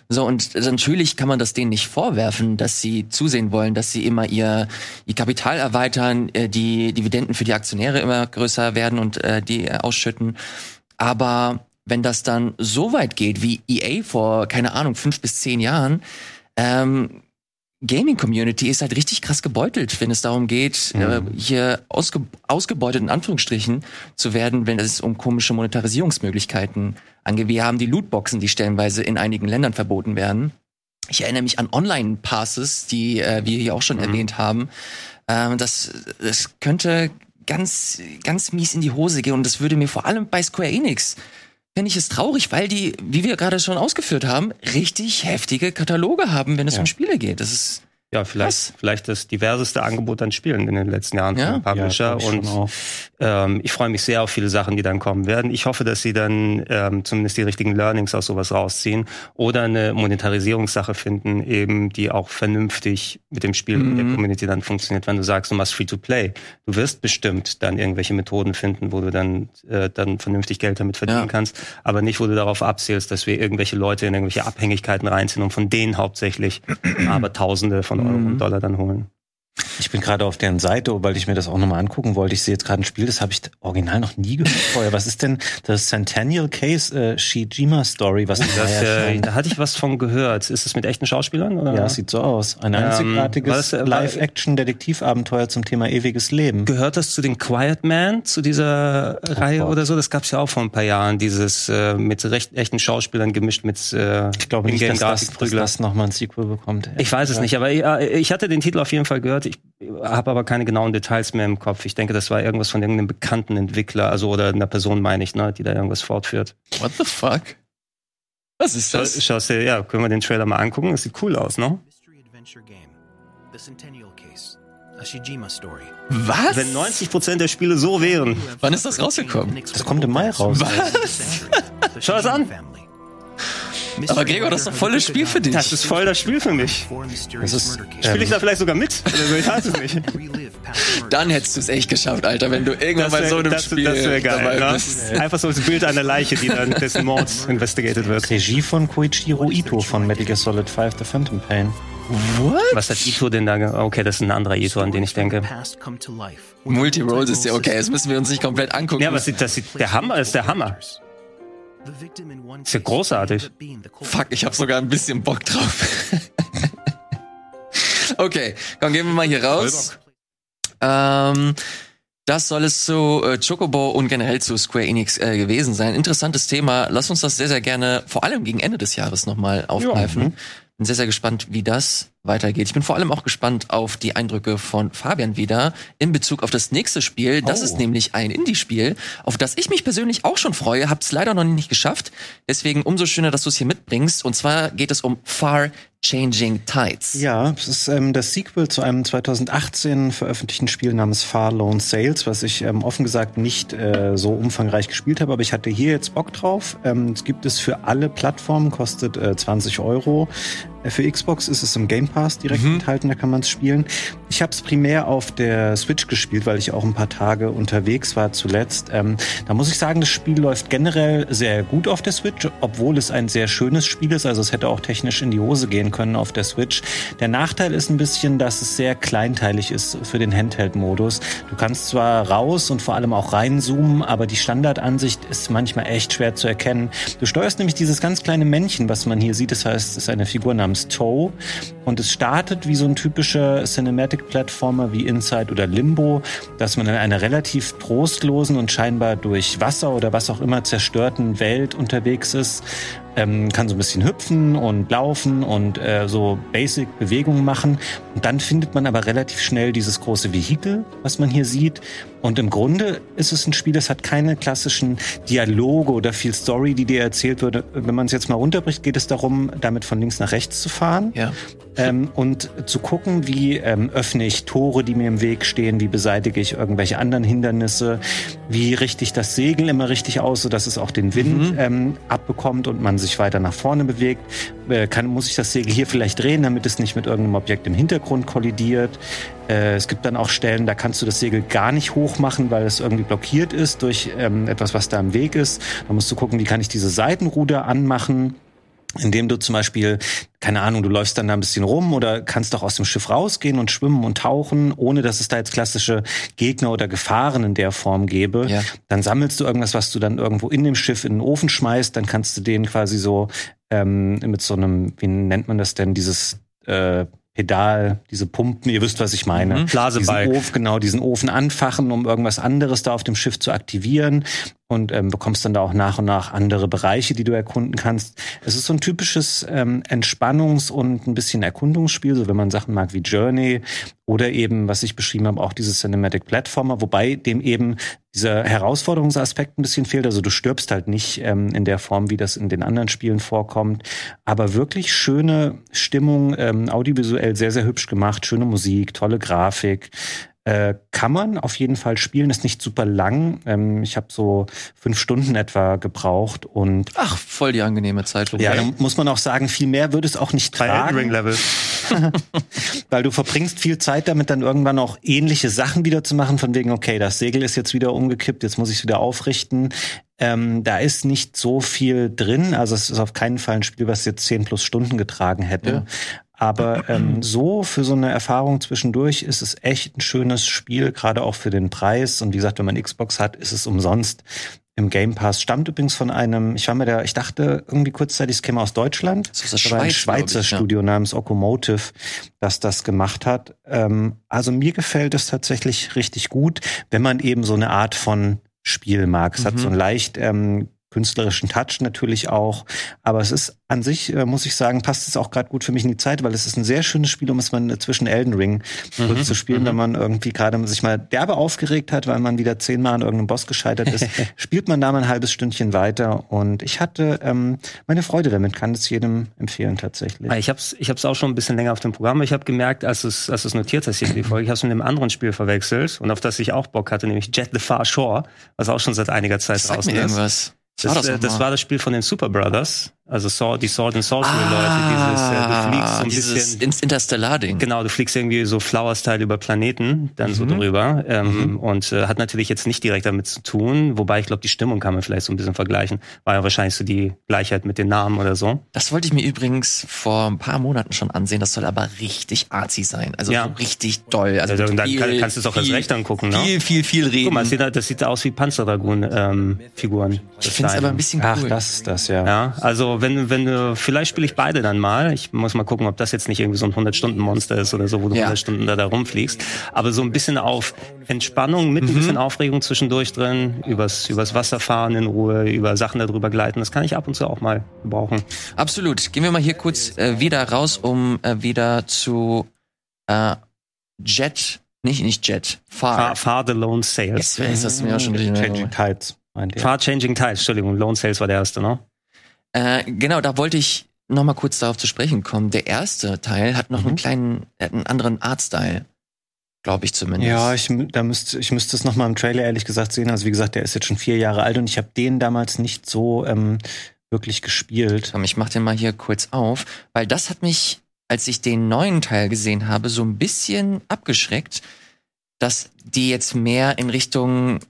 So, und natürlich kann man das denen nicht vorwerfen, dass sie zusehen wollen, dass sie immer ihr, ihr Kapital erweitern, äh, die Dividenden für die Aktionäre immer größer werden und äh, die ausschütten. Aber wenn das dann so weit geht wie EA vor, keine Ahnung, fünf bis zehn Jahren, ähm, Gaming-Community ist halt richtig krass gebeutelt, wenn es darum geht, äh, hier ausge ausgebeutet in Anführungsstrichen zu werden, wenn es um komische Monetarisierungsmöglichkeiten angeht. Wir haben die Lootboxen, die stellenweise in einigen Ländern verboten werden. Ich erinnere mich an Online-Passes, die äh, wir hier auch schon erwähnt haben. Ähm, das, das könnte ganz, ganz mies in die Hose gehen und das würde mir vor allem bei Square Enix Fände ich es traurig, weil die, wie wir gerade schon ausgeführt haben, richtig heftige Kataloge haben, wenn es Ja. um Spiele geht. Das ist Ja, vielleicht, vielleicht das diverseste Angebot an Spielen in den letzten Jahren Ja. von Publisher. schon und ähm, ich freue mich sehr auf viele Sachen, die dann kommen werden. Ich hoffe, dass sie dann ähm, zumindest die richtigen Learnings aus sowas rausziehen oder eine Monetarisierungssache finden, eben die auch vernünftig mit dem Spiel und der Mhm. Community dann funktioniert. Wenn du sagst, du machst Free-to-Play, du wirst bestimmt dann irgendwelche Methoden finden, wo du dann äh, dann vernünftig Geld damit verdienen Ja. kannst, aber nicht, wo du darauf abzielst, dass wir irgendwelche Leute in irgendwelche Abhängigkeiten reinziehen und von denen hauptsächlich aber Tausende von Euro Mhm. und Dollar dann holen. Ich bin gerade auf deren Seite, weil ich mir das auch nochmal angucken wollte. Ich sehe jetzt gerade ein Spiel, das habe ich original noch nie gehört vorher. Was ist denn das Centennial Case äh, Shijima Story? Was Das, da äh, erscheint? da hatte ich was von gehört. Ist es mit echten Schauspielern? Oder? Ja, es sieht so aus. Ein Ähm, einzigartiges das, äh, war- Live-Action-Detektivabenteuer zum Thema ewiges Leben. Gehört das zu den Quiet Man, zu dieser Reihe Gott. oder so? Das gab's ja auch vor ein paar Jahren, dieses äh, mit recht, echten Schauspielern gemischt mit äh, Ich glaube nicht, dass das, dass das nochmal ein Sequel bekommt. Ich weiß es nicht, aber ja, ich hatte den Titel auf jeden Fall gehört. Ich habe aber keine genauen Details mehr im Kopf. Ich denke, das war irgendwas von irgendeinem bekannten Entwickler, also oder einer Person, meine ich, ne, die da irgendwas fortführt. What the fuck? Was ist Schau, das? schaust dir, ja, können wir den Trailer mal angucken? Das sieht cool aus, ne? Mystery adventure game. The Centennial Case. A Shijima story. Was? Wenn 90% der Spiele so wären. Wann ist das rausgekommen? Das kommt im Mai raus. Schau es an. Aber Gregor, das ist doch voll das Spiel für dich. Das ist voll das Spiel für mich. Das ist, Spiele ich da vielleicht sogar mit? Oder so, ich weiß es nicht. Dann hättest du es echt geschafft, Alter, wenn du irgendwann bei so einem das, Spiel das wär dabei geil. bist. Ne? Einfach so das Bild einer Leiche, die dann dessen Mord investigated wird. Regie von Koichiro Ito von Metal Gear Solid 5 The Phantom Pain. What? Was hat Ito denn da? Okay, das ist ein anderer Ito, an den ich denke. Multi-Role ist ja okay, das müssen wir uns nicht komplett angucken. Ja, aber das sieht, das sieht, der Hammer ist der Hammer. Ist ja großartig. Fuck, ich habe sogar ein bisschen Bock drauf. okay, komm, gehen wir mal hier raus. Ähm, das soll es zu äh, Chocobo und generell zu Square Enix äh, gewesen sein. Interessantes Thema. Lass uns das sehr, sehr gerne, vor allem gegen Ende des Jahres nochmal aufgreifen. Bin sehr, sehr gespannt, wie das weitergeht. Ich bin vor allem auch gespannt auf die Eindrücke von Fabian wieder in Bezug auf das nächste Spiel. Das Oh. ist nämlich ein Indie-Spiel, auf das ich mich persönlich auch schon freue, hab's leider noch nicht geschafft. Deswegen umso schöner, dass du es hier mitbringst. Und zwar geht es um Far Changing Tides. Ja, es ist ähm, das Sequel zu einem 2018 veröffentlichten Spiel namens Far Lone Sales, was ich ähm, offen gesagt nicht äh, so umfangreich gespielt habe, aber ich hatte hier jetzt Bock drauf. Ähm, es gibt es für alle Plattformen, kostet äh, 20 Euro. Für Xbox ist es im Game Pass direkt enthalten, da kann man es spielen. Ich habe es primär auf der Switch gespielt, weil ich auch ein paar Tage unterwegs war zuletzt. Ähm, da muss ich sagen, das Spiel läuft generell sehr gut auf der Switch, obwohl es ein sehr schönes Spiel ist. Also es hätte auch technisch in die Hose gehen können auf der Switch. Der Nachteil ist ein bisschen, dass es sehr kleinteilig ist für den Handheld-Modus. Du kannst zwar raus und vor allem auch reinzoomen, aber die Standardansicht ist manchmal echt schwer zu erkennen. Du steuerst nämlich dieses ganz kleine Männchen, was man hier sieht. Das heißt, es ist eine Figur namens Toe und es startet wie so ein typischer Cinematic-Plattformer wie Inside oder Limbo, dass man in einer relativ trostlosen und scheinbar durch Wasser oder was auch immer zerstörten Welt unterwegs ist. Ähm, kann so ein bisschen hüpfen und laufen und äh, so Basic-Bewegungen machen. Und dann findet man aber relativ schnell dieses große Vehikel, was man hier sieht. Und im Grunde ist es ein Spiel, das hat keine klassischen Dialoge oder viel Story, die dir erzählt wurde. Wenn man es jetzt mal runterbricht, geht es darum, damit von links nach rechts zu fahren Ja. ähm, und zu gucken, wie ähm, öffne ich Tore, die mir im Weg stehen, wie beseitige ich irgendwelche anderen Hindernisse, wie richte ich das Segel immer richtig aus, sodass es auch den Wind ähm, abbekommt und man sich weiter nach vorne bewegt. Äh, kann, muss ich das Segel hier vielleicht drehen, damit es nicht mit irgendeinem Objekt im Hintergrund kollidiert. Äh, es gibt dann auch Stellen, da kannst du das Segel gar nicht hoch machen, weil es irgendwie blockiert ist durch ähm, etwas, was da im Weg ist. Da musst du gucken, wie kann ich diese Seitenruder anmachen indem du zum Beispiel, keine Ahnung, du läufst dann da ein bisschen rum oder kannst auch aus dem Schiff rausgehen und schwimmen und tauchen, ohne dass es da jetzt klassische Gegner oder Gefahren in der Form gäbe. Ja. Dann sammelst du irgendwas, was du dann irgendwo in dem Schiff in den Ofen schmeißt, dann kannst du den quasi so ähm, mit so einem, wie nennt man das denn, dieses äh, Pedal, diese Pumpen, ihr wisst, was ich meine. Mhm. Blasebalg. Diesen Ofen, genau, diesen Ofen anfachen, um irgendwas anderes da auf dem Schiff zu aktivieren und ähm, bekommst dann da auch nach und nach andere Bereiche, die du erkunden kannst. Es ist so ein typisches ähm, Entspannungs- und ein bisschen Erkundungsspiel, so wenn man Sachen mag wie Journey oder eben, was ich beschrieben habe, auch dieses Cinematic Platformer, wobei dem eben dieser Herausforderungsaspekt ein bisschen fehlt. Also du stirbst halt nicht ähm, in der Form, wie das in den anderen Spielen vorkommt, aber wirklich schöne Stimmung, ähm, audiovisuell sehr, sehr hübsch gemacht, schöne Musik, tolle Grafik. Äh, kann man auf jeden Fall spielen, ist nicht super lang. Ähm, ich habe so fünf Stunden etwa gebraucht und Ach, voll die angenehme Zeit. ja, dann muss man auch sagen, viel mehr würde es auch nicht Bei tragen, Ring Level. weil du verbringst viel Zeit damit, dann irgendwann auch ähnliche Sachen wieder zu machen, von wegen, okay, das Segel ist jetzt wieder umgekippt, jetzt muss ich es wieder aufrichten. Ähm, da ist nicht so viel drin, also es ist auf keinen Fall ein Spiel, was jetzt 10 plus Stunden getragen hätte. Ja. Aber ähm, so für so eine Erfahrung zwischendurch ist es echt ein schönes Spiel, gerade auch für den Preis. Und wie gesagt, wenn man Xbox hat, ist es umsonst im Game Pass. Stammt übrigens von einem, ich war mir da, ich dachte irgendwie kurzzeitig, es käme aus Deutschland. Das ist ein Schweiz, glaub Schweizer ich, ja. Studio namens Okomotive, das das gemacht hat. Ähm, also mir gefällt es tatsächlich richtig gut, wenn man eben so eine Art von Spiel mag. Es hat Mhm. so einen leicht ähm, künstlerischen Touch natürlich auch. Aber es ist an sich, äh, muss ich sagen, passt es auch gerade gut für mich in die Zeit, weil es ist ein sehr schönes Spiel, um es mal zwischen Elden Ring kurz zu spielen, wenn man irgendwie gerade sich mal derbe aufgeregt hat, weil man wieder zehnmal an irgendeinem Boss gescheitert ist, spielt man da mal ein halbes Stündchen weiter. Und ich hatte ähm, meine Freude damit, kann es jedem empfehlen tatsächlich. Ah, Ich hab's, ich hab's auch schon ein bisschen länger auf dem Programm. Ich habe gemerkt, als es, als es notiert hast hier für die Folge, ich habe es mit einem anderen Spiel verwechselt und auf das ich auch Bock hatte, nämlich Jet the Far Shore, was auch schon seit einiger Zeit Sag draußen mir ist. irgendwas. Das, war das, das war das Spiel von den Super Brothers. Also Sword, die Sword and Sorcery Leute, dieses, äh, du fliegst so ein Ah, dieses bisschen. Ins- Interstellar-Ding. Genau, du fliegst irgendwie so Flower-Style über Planeten, dann so drüber. Ähm, Und äh, hat natürlich jetzt nicht direkt damit zu tun, wobei ich glaube, die Stimmung kann man vielleicht so ein bisschen vergleichen. War ja wahrscheinlich so die Gleichheit mit den Namen oder so. Das wollte ich mir übrigens vor ein paar Monaten schon ansehen. Das soll aber richtig arzi sein. Also Ja. so richtig doll. Also Also, dann viel, kann- kannst du es auch erst viel- recht angucken, ne? Viel, viel, viel reden. Guck mal, das sieht, das sieht aus wie Panzerdragoon-Figuren. ich finde es aber ein bisschen Ach, cool. das ist das, ja. Ja, also wenn, wenn du, vielleicht spiele ich beide dann mal. Ich muss mal gucken, ob das jetzt nicht irgendwie so ein 100-Stunden-Monster ist oder so, wo du Ja. 100 Stunden da, da rumfliegst. Aber so ein bisschen auf Entspannung mit ein bisschen Aufregung zwischendurch drin, übers, übers Wasser fahren in Ruhe, über Sachen darüber gleiten. Das kann ich ab und zu auch mal gebrauchen. Absolut. Gehen wir mal hier kurz äh, wieder raus, um äh, wieder zu äh, Jet, nicht, nicht Jet, Far, Far. Far the Lone Sales. Ist das mir auch schon richtig. Changing Tides. Far Changing Tides, Entschuldigung, Lone Sales war der erste, ne? Äh, genau, da wollte ich noch mal kurz darauf zu sprechen kommen. Der erste Teil hat noch einen kleinen, einen anderen Artstyle. Glaube ich zumindest. Ja, ich, da müsste, ich müsste es noch mal im Trailer ehrlich gesagt sehen. Also wie gesagt, der ist jetzt schon vier Jahre alt und ich habe den damals nicht so ähm, wirklich gespielt. Komm, ich mach den mal hier kurz auf, weil das hat mich, als ich den neuen Teil gesehen habe, so ein bisschen abgeschreckt, dass die jetzt mehr in Richtung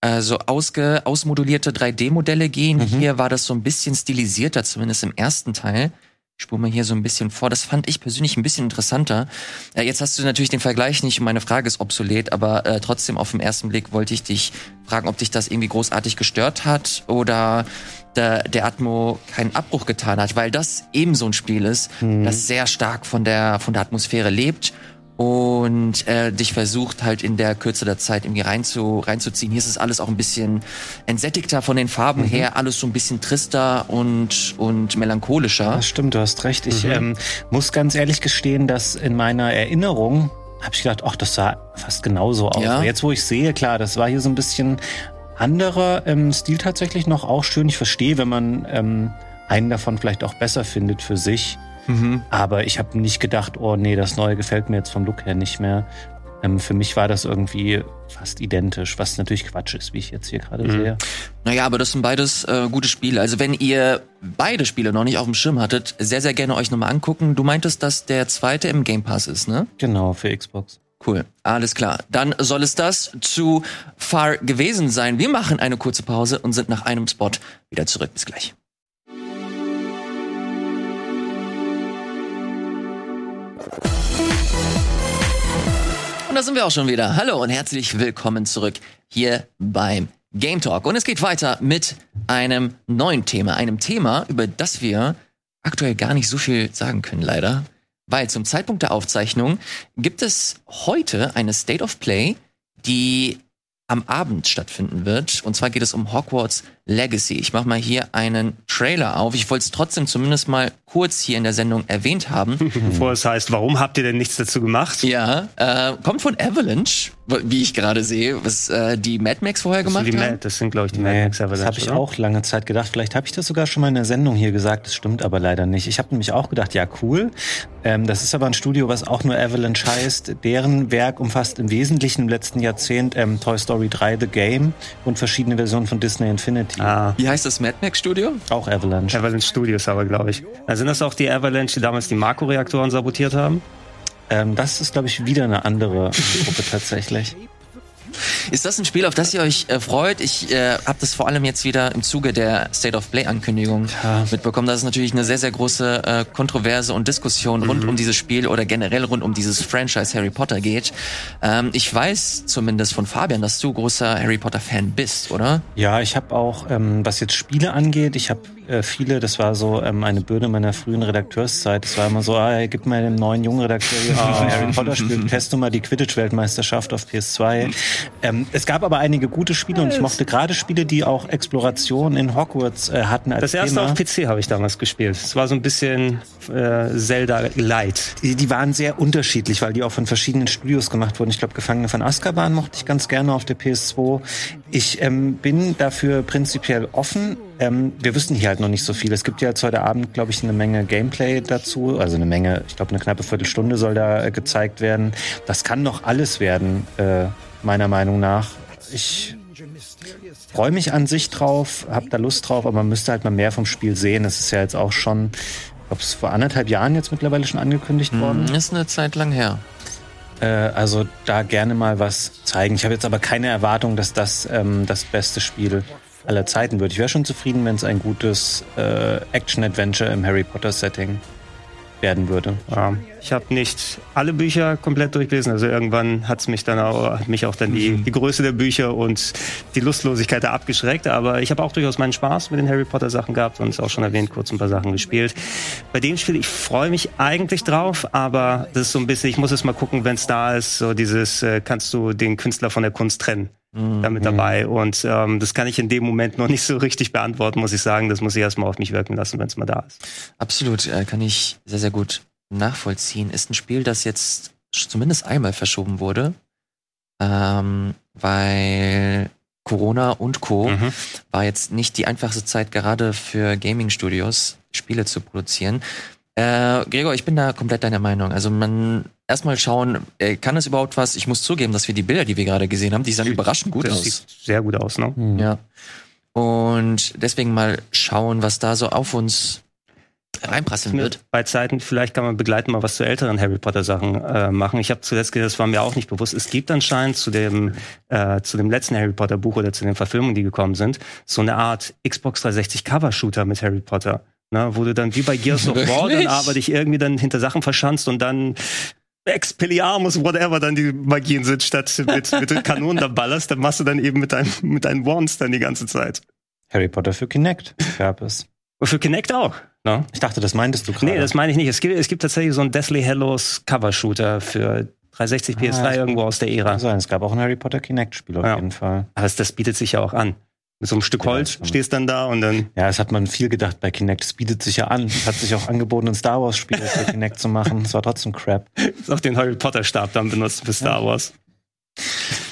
äh, so ausge, ausmodulierte 3D-Modelle gehen. Mhm. Hier war das so ein bisschen stilisierter, zumindest im ersten Teil. Ich spule mal hier so ein bisschen vor. Das fand ich persönlich ein bisschen interessanter. Äh, jetzt hast du natürlich den Vergleich nicht und meine Frage ist obsolet, aber äh, trotzdem auf den ersten Blick wollte ich dich fragen, ob dich das irgendwie großartig gestört hat oder der, der Atmo keinen Abbruch getan hat, weil das eben so ein Spiel ist, das sehr stark von der, von der Atmosphäre lebt und äh, dich versucht halt in der Kürze der Zeit irgendwie reinzu, reinzuziehen. Hier ist es alles auch ein bisschen entsättigter von den Farben her, alles so ein bisschen trister und, und melancholischer. Das stimmt, du hast recht. Ich ähm, muss ganz ehrlich gestehen, dass in meiner Erinnerung habe ich gedacht, ach, das sah fast genauso aus. Ja. Jetzt, wo ich sehe, klar, das war hier so ein bisschen anderer ähm, Stil tatsächlich noch auch schön. Ich verstehe, wenn man ähm, einen davon vielleicht auch besser findet für sich. Mhm. Aber ich habe nicht gedacht, oh nee, das neue gefällt mir jetzt vom Look her nicht mehr. Ähm, für mich war das irgendwie fast identisch, was natürlich Quatsch ist, wie ich jetzt hier gerade sehe. Naja, aber das sind beides äh, gute Spiele. Also wenn ihr beide Spiele noch nicht auf dem Schirm hattet, sehr, sehr gerne euch nochmal angucken. Du meintest, dass der zweite im Game Pass ist, ne? Genau, für Xbox. Cool, alles klar. Dann soll es das zu Far gewesen sein. Wir machen eine kurze Pause und sind nach einem Spot wieder zurück. Bis gleich. Da sind wir auch schon wieder. Hallo und herzlich willkommen zurück hier beim Game Talk. Und es geht weiter mit einem neuen Thema. Einem Thema, über das wir aktuell gar nicht so viel sagen können, leider. Weil zum Zeitpunkt der Aufzeichnung gibt es heute eine State of Play, die am Abend stattfinden wird. Und zwar geht es um Hogwarts Legacy. Ich mache mal hier einen Trailer auf. Ich wollte es trotzdem zumindest mal kurz hier in der Sendung erwähnt haben. Bevor es heißt, warum habt ihr denn nichts dazu gemacht? Ja, äh, kommt von Avalanche, wie ich gerade sehe, was äh, die Mad Max vorher Das gemacht die haben. Mad, das sind glaube ich, die Mad Nee, Max das Avalanche, habe ich oder? auch lange Zeit gedacht. Vielleicht habe ich das sogar schon mal in der Sendung hier gesagt. Das stimmt aber leider nicht. Ich habe nämlich auch gedacht, ja cool. Ähm, das ist aber ein Studio, was auch nur Avalanche heißt. Deren Werk umfasst im Wesentlichen im letzten Jahrzehnt ähm, Toy Story 3 The Game und verschiedene Versionen von Disney Infinity. Ah, Wie heißt das Mad Max Studio? Auch Avalanche. Avalanche Studios aber, glaube ich. Da sind das auch die Avalanche, die damals die Marco-Reaktoren sabotiert haben? Ähm, das ist, glaube ich, wieder eine andere Gruppe tatsächlich. Ist das ein Spiel, auf das ihr euch äh, freut? Ich äh, habe das vor allem jetzt wieder im Zuge der State of Play-Ankündigung Ja. mitbekommen. Das ist natürlich eine sehr, sehr große äh, Kontroverse und Diskussion rund um dieses Spiel oder generell rund um dieses Franchise Harry Potter geht. Ähm, ich weiß zumindest von Fabian, dass du großer Harry Potter-Fan bist, oder? Ja, ich habe auch, ähm, was jetzt Spiele angeht, ich habe äh, viele, das war so ähm, eine Bürde meiner frühen Redakteurszeit. Es war immer so, ah, gib mal dem neuen jungen Redakteur hier ein Harry Potter Spiel, test du mal die Quidditch-Weltmeisterschaft auf PS2. Ähm, es gab aber einige gute Spiele und ich mochte gerade Spiele, die auch Exploration in Hogwarts äh, hatten als Das erste Thema. auf PC habe ich damals gespielt. Es war so ein bisschen äh, Zelda Light. Die, die waren sehr unterschiedlich, weil die auch von verschiedenen Studios gemacht wurden. Ich glaube, Gefangene von Azkaban mochte ich ganz gerne auf der PS2. Ich ähm, bin dafür prinzipiell offen. Ähm, wir wissen hier halt noch nicht so viel. Es gibt ja jetzt heute Abend, glaube ich, eine Menge Gameplay dazu. Also eine Menge, ich glaube, eine knappe Viertelstunde soll da äh, gezeigt werden. Das kann noch alles werden, äh, meiner Meinung nach. Ich freue mich an sich drauf, hab da Lust drauf, aber man müsste halt mal mehr vom Spiel sehen. Es ist ja jetzt auch schon, ich glaube, es ist vor anderthalb Jahren jetzt mittlerweile schon angekündigt worden. Hm, Ist eine Zeit lang her. Äh, also da gerne mal was zeigen. Ich habe jetzt aber keine Erwartung, dass das ähm, das beste Spiel aller Zeiten wird. Ich wäre schon zufrieden, wenn es ein gutes äh, Action-Adventure im Harry Potter-Setting werden würde. Ja, ich habe nicht alle Bücher komplett durchgelesen. Also irgendwann hat's mich dann auch, hat mich auch dann die, die Größe der Bücher und die Lustlosigkeit da abgeschreckt. Aber ich habe auch durchaus meinen Spaß mit den Harry Potter Sachen gehabt und es auch schon erwähnt, kurz ein paar Sachen gespielt. Bei dem Spiel, ich freue mich eigentlich drauf, aber das ist so ein bisschen, ich muss es mal gucken, wenn es da ist, so dieses, äh, kannst du den Künstler von der Kunst trennen. Damit dabei. Und ähm, das kann ich in dem Moment noch nicht so richtig beantworten, muss ich sagen. Das muss ich erstmal auf mich wirken lassen, wenn es mal da ist. Absolut, äh, kann ich sehr, sehr gut nachvollziehen. Ist ein Spiel, das jetzt zumindest einmal verschoben wurde, ähm, weil Corona und Co. Mhm. war jetzt nicht die einfachste Zeit gerade für Gaming-Studios, Spiele zu produzieren. Äh, Gregor, ich bin da komplett deiner Meinung. Also man erstmal schauen, äh, kann es überhaupt was? Ich muss zugeben, dass wir die Bilder, die wir gerade gesehen haben, die sahen überraschend gut das aus. sieht sehr gut aus, ne? Ja. Und deswegen mal schauen, was da so auf uns reinprasseln wird. Bei Zeiten, vielleicht kann man begleiten mal was zu älteren Harry Potter Sachen äh, machen. Ich habe zuletzt gesehen, das war mir auch nicht bewusst. Es gibt anscheinend zu dem äh, zu dem letzten Harry Potter Buch oder zu den Verfilmungen, die gekommen sind, so eine Art Xbox 360 Cover Shooter mit Harry Potter. Ne, wo du dann wie bei Gears of War dann aber dich irgendwie dann hinter Sachen verschanzt und dann Expelliarmus, whatever dann die Magien sind, statt mit, mit den Kanonen da ballerst, dann machst du dann eben mit deinem, mit deinen Wands dann die ganze Zeit. Harry Potter für Kinect gab es. Für Kinect auch. Ne? Ich dachte, das meintest du gerade. Nee, das meine ich nicht. Es gibt, es gibt tatsächlich so einen Deathly Hallows Cover-Shooter für 360 PS3 Ah, irgendwo aus der Ära. Sein. Es gab auch ein Harry Potter Kinect-Spiel auf Ja. jeden Fall. Aber das, das bietet sich ja auch an. Mit so einem Stück Ja, Holz schon. stehst dann da und dann. Ja, das hat man viel gedacht bei Kinect. Es bietet sich ja an. Es hat sich auch angeboten, ein Star Wars-Spiel für Kinect zu machen. Es war trotzdem Crap. Ist auch den Harry Potter-Stab dann benutzt für Star Wars.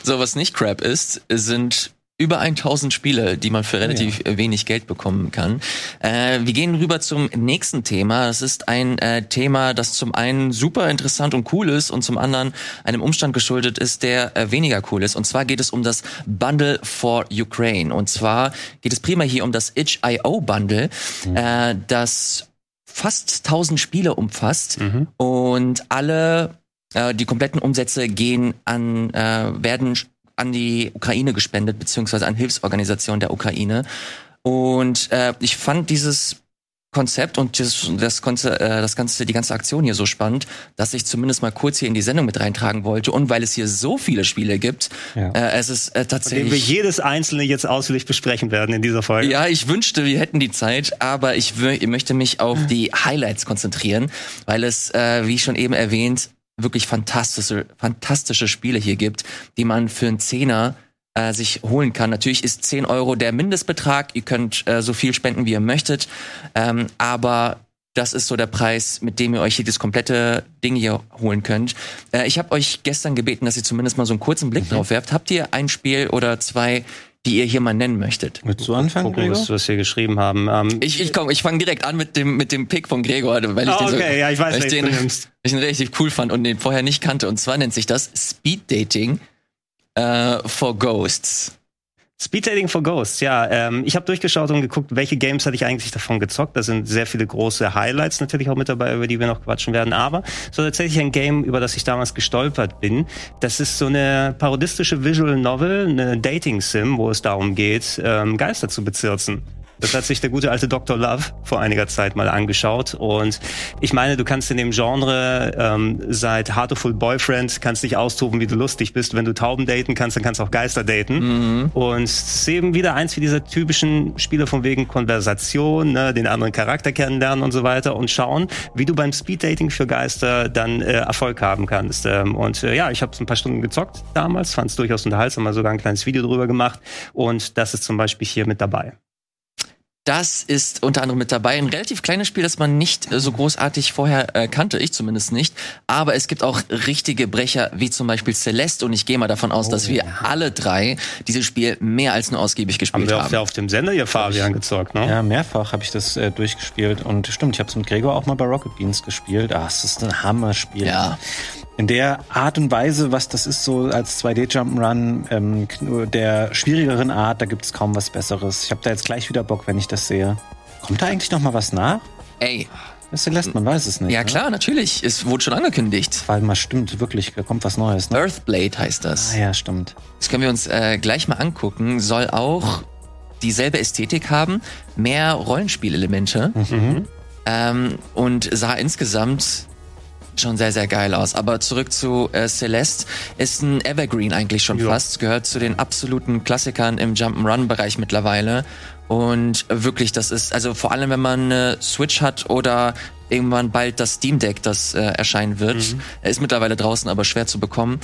So, was nicht Crap ist, sind über 1000 Spiele, die man für relativ wenig Geld bekommen kann. Äh, wir gehen rüber zum nächsten Thema. Das ist ein äh, Thema, das zum einen super interessant und cool ist und zum anderen einem Umstand geschuldet ist, der äh, weniger cool ist. Und zwar geht es um das Bundle for Ukraine. Und zwar geht es prima hier um das itch.io Bundle, äh, das fast 1000 Spiele umfasst und alle äh, die kompletten Umsätze gehen an äh, werden an die Ukraine gespendet beziehungsweise an Hilfsorganisationen der Ukraine und äh, ich fand dieses Konzept und das, das, Konze äh, das ganze, die ganze Aktion hier so spannend, dass ich zumindest mal kurz hier in die Sendung mit reintragen wollte. Und weil es hier so viele Spiele gibt, Ja. äh, es ist äh, Dem wir tatsächlich. jedes einzelne jetzt ausführlich besprechen werden in dieser Folge. Ja, ich wünschte, wir hätten die Zeit, aber ich, ich möchte mich auf die Highlights konzentrieren, weil es, äh, wie schon eben erwähnt, wirklich fantastische, fantastische Spiele hier gibt, die man für einen Zehner äh, sich holen kann. Natürlich ist 10 Euro der Mindestbetrag. Ihr könnt äh, so viel spenden, wie ihr möchtet. Ähm, aber das ist so der Preis, mit dem ihr euch hier das komplette Ding hier holen könnt. Äh, ich habe euch gestern gebeten, dass ihr zumindest mal so einen kurzen Blick drauf werft. Habt ihr ein Spiel oder zwei, die ihr hier mal nennen möchtet? Willst du anfangen, Gucken, Gregor? was wir geschrieben haben. Ähm, Ich, ich komm, ich fange direkt an mit dem, mit dem Pick von Gregor, weil ich Ah, den so, okay, ja, ich weiß, weil ich welchen den, du nimmst. ich den richtig cool fand und den vorher nicht kannte. Und zwar nennt sich das Speed Dating äh, for Ghosts. Speed Dating for Ghosts, ja. Ähm, ich habe durchgeschaut und geguckt, welche Games hatte ich eigentlich davon gezockt. Da sind sehr viele große Highlights natürlich auch mit dabei, über die wir noch quatschen werden. Aber so tatsächlich ein Game, über das ich damals gestolpert bin. Das ist so eine parodistische Visual Novel, eine Dating Sim, wo es darum geht, ähm, Geister zu bezirzen. Das hat sich der gute alte Dr. Love vor einiger Zeit mal angeschaut. Und ich meine, du kannst in dem Genre ähm, seit Heartful Boyfriend kannst dich austoben, wie du lustig bist. Wenn du Tauben daten kannst, dann kannst du auch Geister daten. Und es ist eben wieder eins wie dieser typischen Spiele von wegen Konversation, ne, den anderen Charakter kennenlernen und so weiter und schauen, wie du beim Speeddating für Geister dann äh, Erfolg haben kannst. Ähm, und äh, ja, ich habe ein paar Stunden gezockt damals, fand es durchaus unterhaltsam, mal sogar ein kleines Video drüber gemacht. Und das ist zum Beispiel hier mit dabei. Das ist unter anderem mit dabei. Ein relativ kleines Spiel, das man nicht äh, so großartig vorher äh, kannte, ich zumindest nicht. Aber es gibt auch richtige Brecher, wie zum Beispiel Celeste. Und ich gehe mal davon aus, dass wir alle drei dieses Spiel mehr als nur ausgiebig Haben gespielt wir haben. der, auf dem Sender hier Fabian gezockt, ne? Ja, mehrfach habe ich das äh, durchgespielt. Und stimmt, ich habe es mit Gregor auch mal bei Rocket Beans gespielt. Ah, es ist ein Hammerspiel. Ja. In der Art und Weise, was das ist, so als 2D-Jump'n'Run, ähm, der schwierigeren Art, da gibt es kaum was Besseres. Ich habe da jetzt gleich wieder Bock, wenn ich das sehe. Kommt da eigentlich noch mal was nach? Ey, Celeste, man weiß es nicht. ja ne? klar, natürlich. Es wurde schon angekündigt. Weil mal stimmt, wirklich, da kommt was Neues. Ne? Earthblade heißt das. Ah ja, stimmt. Das können wir uns äh, gleich mal angucken. Soll auch dieselbe Ästhetik haben, mehr Rollenspielelemente ähm, und sah insgesamt schon sehr, sehr geil aus. Aber zurück zu äh, Celeste. Ist ein Evergreen eigentlich schon Ja. fast. Gehört zu den absoluten Klassikern im Jump'n'Run-Bereich mittlerweile. Und wirklich, das ist, also vor allem, wenn man eine Switch hat oder irgendwann bald das Steam Deck, das äh, erscheinen wird, Er ist mittlerweile draußen, aber schwer zu bekommen,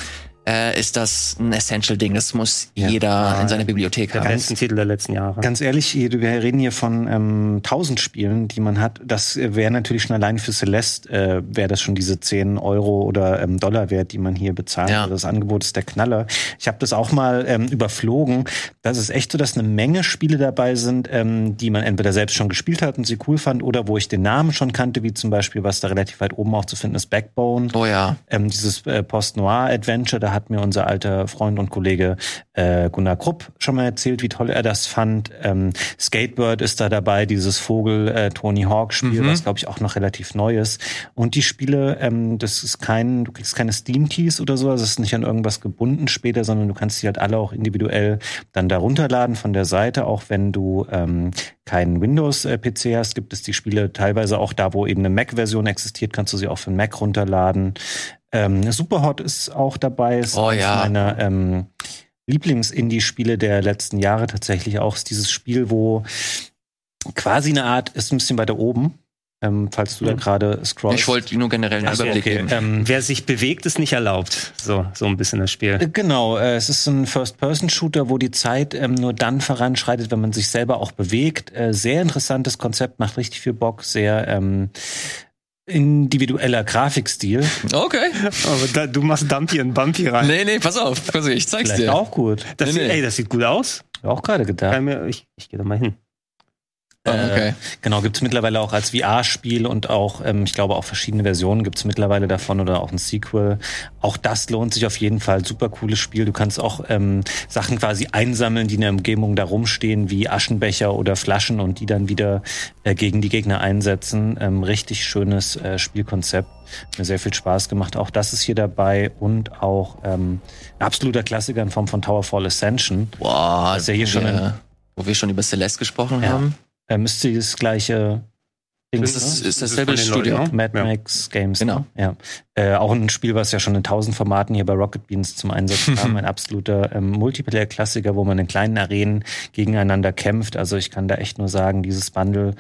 äh, ist das ein Essential-Ding. Das muss Ja. jeder in seiner Bibliothek Der haben. besten Titel der letzten Jahre. Ganz ehrlich, wir reden hier von ähm, 1000 Spielen, die man hat. Das äh, wäre natürlich schon allein für Celeste, äh, wäre das schon diese 10 Euro oder ähm, Dollar wert, die man hier bezahlt. Ja. Also das Angebot ist der Knaller. Ich habe das auch mal ähm, überflogen. Das ist echt so, dass eine Menge Spiele dabei sind, ähm, die man entweder selbst schon gespielt hat und sie cool fand oder wo ich den Namen schon kannte, wie zum Beispiel, was da relativ weit oben auch zu finden ist, Backbone. Oh ja. Ähm, dieses äh, Post-Noir-Adventure, da hat mir unser alter Freund und Kollege äh, Gunnar Krupp schon mal erzählt, wie toll er das fand. Ähm, Skatebird ist da dabei, dieses Vogel äh, Tony Hawk-Spiel, Mhm. was glaube ich auch noch relativ neu ist. Und die Spiele, ähm, das ist kein, du kriegst keine Steam-Keys oder so, also es ist nicht an irgendwas gebunden später, sondern du kannst die halt alle auch individuell dann da runterladen von der Seite, auch wenn du ähm, keinen Windows-PC hast, gibt es die Spiele teilweise auch da, wo eben eine Mac-Version existiert, kannst du sie auch für Mac runterladen. Ähm, Superhot ist auch dabei. Ist Oh eines ja. meiner ähm, Lieblings-Indie-Spiele der letzten Jahre tatsächlich auch. Ist dieses Spiel, wo quasi eine Art, ist ein bisschen weiter oben, ähm, falls du da Mhm. gerade scrollst. Ich wollte nur generell einen Überblick okay. geben. Ähm, Wer sich bewegt, ist nicht erlaubt. So, so ein bisschen das Spiel. Äh, Genau, äh, es ist ein First-Person-Shooter, wo die Zeit ähm, nur dann voranschreitet, wenn man sich selber auch bewegt. Äh, sehr interessantes Konzept, macht richtig viel Bock, sehr ähm, individueller Grafikstil. Okay. Aber da, du machst Dumpy und Bumpy rein. Nee, nee, pass auf. Pass auf, Ich zeig's Vielleicht dir. auch gut. Das Nee, sieht, nee. Ey, das sieht gut aus. Hab Auch gerade gedacht. Ich, ich gehe da mal hin. Ah, okay. Äh, genau, gibt's mittlerweile auch als VR-Spiel und auch, ähm, ich glaube, auch verschiedene Versionen gibt's mittlerweile davon oder auch ein Sequel. Auch das lohnt sich auf jeden Fall. Super cooles Spiel. Du kannst auch ähm, Sachen quasi einsammeln, die in der Umgebung da rumstehen, wie Aschenbecher oder Flaschen und die dann wieder äh, gegen die Gegner einsetzen. Ähm, richtig schönes äh, Spielkonzept. Mir sehr viel Spaß gemacht. Auch das ist hier dabei und auch ähm, ein absoluter Klassiker in Form von Towerfall Ascension. Boah, ist ja hier wo schon wir, wo wir schon über Celeste gesprochen Ja. haben. Äh, müsste das gleiche Ding Ist das, ne? ist Das ist dasselbe Studio. Leuten, Mad Ja. Max Games. Genau. Ja. Äh, auch ein Spiel, was ja schon in tausend Formaten hier bei Rocket Beans zum Einsatz kam. ein absoluter ähm, Multiplayer-Klassiker, wo man in kleinen Arenen gegeneinander kämpft. Also ich kann da echt nur sagen, dieses Bundle,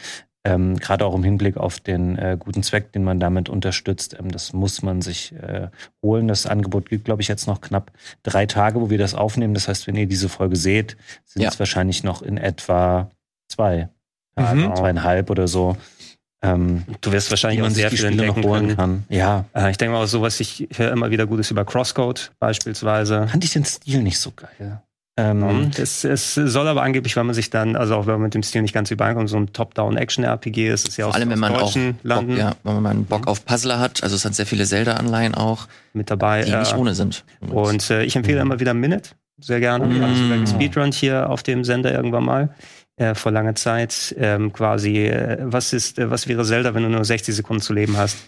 ähm, gerade auch im Hinblick auf den äh, guten Zweck, den man damit unterstützt, ähm, das muss man sich äh, holen. Das Angebot gilt, glaube ich, jetzt noch knapp drei Tage, wo wir das aufnehmen. Das heißt, wenn ihr diese Folge seht, sind Ja. es wahrscheinlich noch in etwa zwei, Tage, Mhm. zweieinhalb oder so. Ähm, Du wirst wahrscheinlich auch sehr viel Spiele noch holen können. kann. Ja, Äh, ich denke mal auch sowas, ich höre immer wieder Gutes über Crosscode beispielsweise. fand ich den Stil nicht so geil. Ähm, Mhm. Es, es soll aber angeblich, wenn man sich dann, also auch wenn man mit dem Stil nicht ganz übereinkommt, so ein Top-Down-Action-RPG ist, ist ja Vor aus, allem, wenn man auch Bock, ja, wenn man Bock auf Puzzler hat. Also es hat sehr viele Zelda-Anleihen auch, mit dabei. die äh, nicht ohne sind. Und äh, ich empfehle immer wieder Minute, sehr gerne. Ich habe sogar gespeedrunnt hier auf dem Sender irgendwann mal. Äh, vor langer Zeit ähm, quasi, äh, was ist, äh, was wäre Zelda, wenn du nur 60 Sekunden zu leben hast?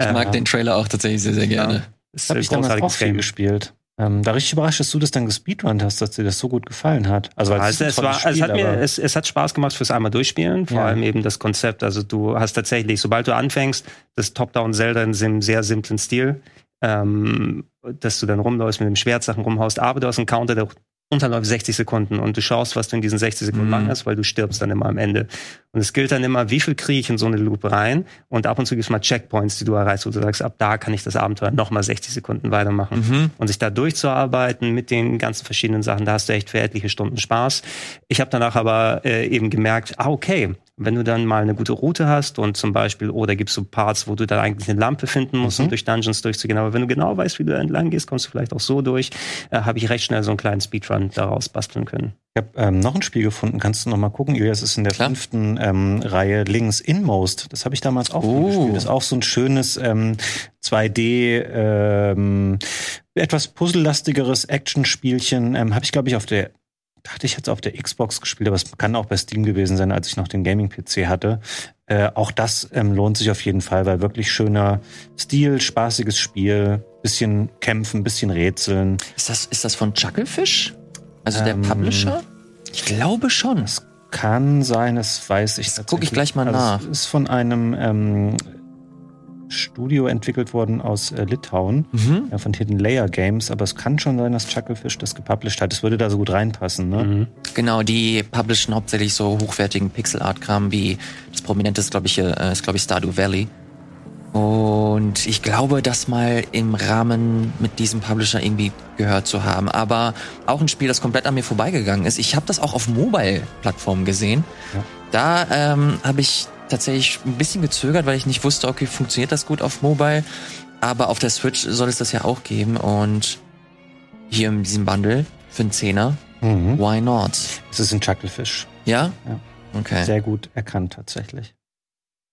ich mag den Trailer auch tatsächlich sehr, sehr gerne. Ist habe ein ich damals auch großartiges viel Game. gespielt. Ähm, war richtig überrascht, dass du das dann gespeedrunnt hast, dass dir das so gut gefallen hat. Also, weil Also es, war, also es, hat Spiel, mir, es, es hat Spaß gemacht fürs einmal durchspielen, vor Ja. allem eben das Konzept. Also du hast tatsächlich, sobald du anfängst, das Top-Down-Zelda in einem sehr simplen Stil, ähm, dass du dann rumläufst mit dem Schwert Sachen rumhaust, aber du hast einen Counter, der unterläuft 60 Sekunden und du schaust, was du in diesen 60 Sekunden Mhm. machen hast, weil du stirbst dann immer am Ende. Und es gilt dann immer, wie viel kriege ich in so eine Loop rein und ab und zu gibt es mal Checkpoints, die du erreichst, wo du sagst, ab da kann ich das Abenteuer nochmal 60 Sekunden weitermachen Mhm. und sich da durchzuarbeiten mit den ganzen verschiedenen Sachen, da hast du echt für etliche Stunden Spaß. Ich habe danach aber äh, eben gemerkt, ah, okay, wenn du dann mal eine gute Route hast und zum Beispiel, oder gibt's so Parts, wo du dann eigentlich eine Lampe finden musst, Mhm. um durch Dungeons durchzugehen, aber wenn du genau weißt, wie du entlang gehst, kommst du vielleicht auch so durch, äh, habe ich recht schnell so einen kleinen Speedrun daraus basteln können. habe ähm, noch ein Spiel gefunden. Kannst du noch mal gucken? Ilias ist in der Klar. fünften ähm, Reihe links Inmost. Das habe ich damals auch Oh. gespielt. Das ist auch so ein schönes ähm, 2D, ähm, etwas puzzellastigeres Actionspielchen. Ähm, habe ich glaube ich auf der hatte ich jetzt auf der Xbox gespielt, aber es kann auch bei Steam gewesen sein, als ich noch den Gaming-PC hatte. Äh, auch das ähm, lohnt sich auf jeden Fall, weil wirklich schöner Stil, spaßiges Spiel, bisschen kämpfen, bisschen rätseln. Ist das, ist das von Chucklefish? Also der Ähm, Publisher? Ich glaube schon. Kann sein, das weiß ich Das tatsächlich. guck ich gleich mal Also nach. Es ist von einem ähm, Studio entwickelt worden aus äh, Litauen, Mhm. ja, von Hidden Layer Games, aber es kann schon sein, dass Chucklefish das gepublished hat. Das würde da so gut reinpassen, ne? Mhm. Genau, die publishen hauptsächlich so hochwertigen Pixel-Art-Kram wie das prominenteste, glaube ich, äh, ist, glaube ich, Stardew Valley. Und ich glaube, das mal im Rahmen mit diesem Publisher irgendwie gehört zu haben. Aber auch ein Spiel, das komplett an mir vorbeigegangen ist. Ich habe das auch auf Mobile-Plattformen gesehen. Ja. Da ähm, habe ich tatsächlich ein bisschen gezögert, weil ich nicht wusste, okay, funktioniert das gut auf Mobile? Aber auf der Switch soll es das ja auch geben. Und hier in diesem Bundle für einen Zehner, Mhm. why not? Es ist ein Chucklefish. Ja? Ja. Okay. Sehr gut erkannt tatsächlich.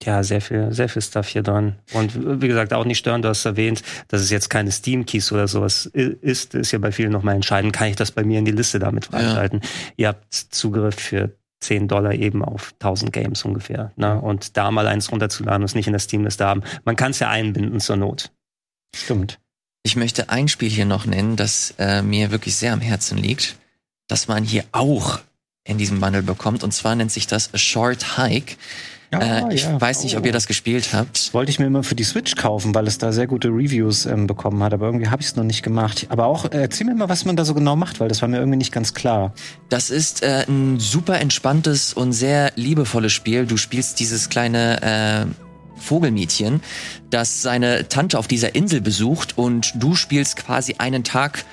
Ja, sehr viel, sehr viel Stuff hier dran. Und wie gesagt, auch nicht stören, du hast erwähnt, dass es jetzt keine Steam-Keys oder sowas ist, ist ja bei vielen nochmal entscheidend. Kann ich das bei mir in die Liste damit Ja. freischalten? Ihr habt Zugriff für 10 Dollar eben auf 1000 Games ungefähr. Ne? Und da mal eins runterzuladen und es nicht in der Steam-Liste haben. Man kann es ja einbinden zur Not. Stimmt. Ich möchte ein Spiel hier noch nennen, das äh, mir wirklich sehr am Herzen liegt, das man hier auch in diesem Bundle bekommt. Und zwar nennt sich das A Short Hike. Äh, ich weiß nicht, ob ihr das gespielt habt. Wollte ich mir immer für die Switch kaufen, weil es da sehr gute Reviews ähm, bekommen hat, aber irgendwie habe ich es noch nicht gemacht. Aber auch, äh, erzähl mir mal, was man da so genau macht, weil das war mir irgendwie nicht ganz klar. Das ist äh, ein super entspanntes und sehr liebevolles Spiel. Du spielst dieses kleine äh, Vogelmädchen, das seine Tante auf dieser Insel besucht und du spielst quasi einen Tag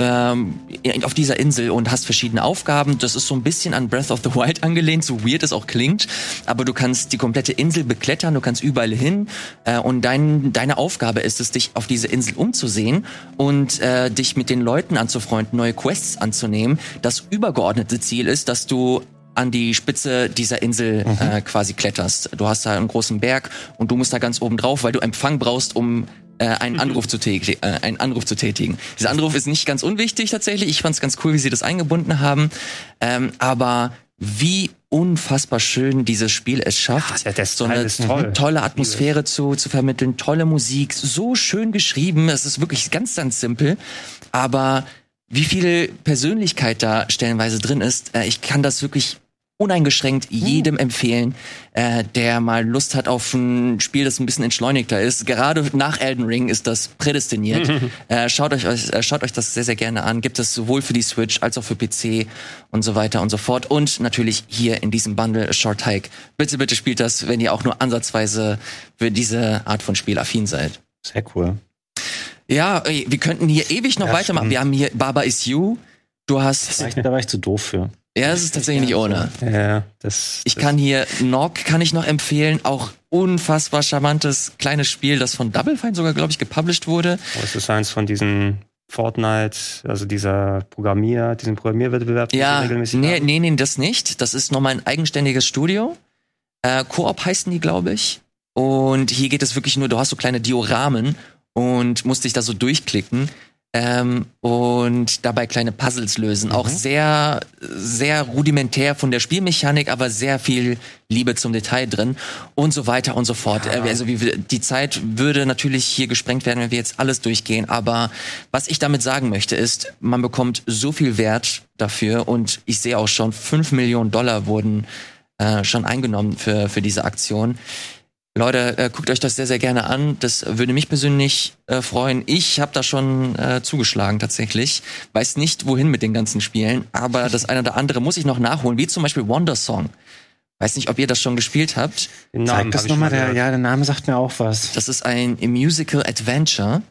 ähm, auf dieser Insel und hast verschiedene Aufgaben. Das ist so ein bisschen an Breath of the Wild angelehnt, so weird es auch klingt. Aber du kannst die komplette Insel beklettern, du kannst überall hin. Äh, und dein, deine Aufgabe ist es, dich auf diese Insel umzusehen und äh, dich mit den Leuten anzufreunden, neue Quests anzunehmen. Das übergeordnete Ziel ist, dass du an die Spitze dieser Insel äh, quasi kletterst. Du hast da einen großen Berg und du musst da ganz oben drauf, weil du Empfang brauchst, um äh, einen Anruf zu tätigen, äh, einen Anruf zu tätigen. Dieser Anruf ist nicht ganz unwichtig tatsächlich. Ich fand es ganz cool, wie sie das eingebunden haben. Ähm, aber wie unfassbar schön dieses Spiel es schafft, Ja, so eine toll. tolle Atmosphäre zu, zu vermitteln, tolle Musik, so schön geschrieben. Es ist wirklich ganz, ganz simpel. Aber wie viel Persönlichkeit da stellenweise drin ist, äh, ich kann das wirklich uneingeschränkt jedem empfehlen, äh, der mal Lust hat auf ein Spiel, das ein bisschen entschleunigter ist. Gerade nach Elden Ring ist das prädestiniert. äh, schaut euch äh, schaut euch das sehr sehr gerne an. Gibt es sowohl für die Switch als auch für PC und so weiter und so fort. Und natürlich hier in diesem Bundle Short Hike. Bitte bitte spielt das, wenn ihr auch nur ansatzweise für diese Art von Spiel affin seid. Sehr cool. Ja, wir könnten hier ewig noch Ja, weitermachen. stimmt. Wir haben hier Baba Is You. Du hast, Da war ich, da war ich zu doof für. Ja, es ist tatsächlich nicht ohne. Ja, das, Ich das, kann hier Nog kann ich noch empfehlen, auch unfassbar charmantes kleines Spiel, das von Double Fine sogar glaube ich gepublished wurde. Das ist eins von diesen Fortnite, also dieser Programmier, diesen Programmierwettbewerb, Ja, regelmäßig nee, haben. nee, nee, das nicht. Das ist nochmal ein eigenständiges Studio. Äh, Koop heißen die, glaube ich. Und hier geht es wirklich nur, du hast so kleine Dioramen und musst dich da so durchklicken. Ähm, und dabei kleine Puzzles lösen. Auch sehr, sehr rudimentär von der Spielmechanik, aber sehr viel Liebe zum Detail drin und so weiter und so fort. Äh, Also die Zeit würde natürlich hier gesprengt werden, wenn wir jetzt alles durchgehen. Aber was ich damit sagen möchte, ist, man bekommt so viel Wert dafür und ich sehe auch schon, 5 Millionen Dollar wurden äh, schon eingenommen für, für diese Aktion. Leute, äh, guckt euch das sehr, sehr gerne an. Das würde mich persönlich äh, freuen. Ich habe da schon äh, zugeschlagen tatsächlich. Weiß nicht, wohin mit den ganzen Spielen, aber das eine oder andere muss ich noch nachholen, wie zum Beispiel Wonder Song. Weiß nicht, ob ihr das schon gespielt habt. Den Zeig das nochmal, der, ja, der Name sagt mir auch was. Das ist ein Musical Adventure.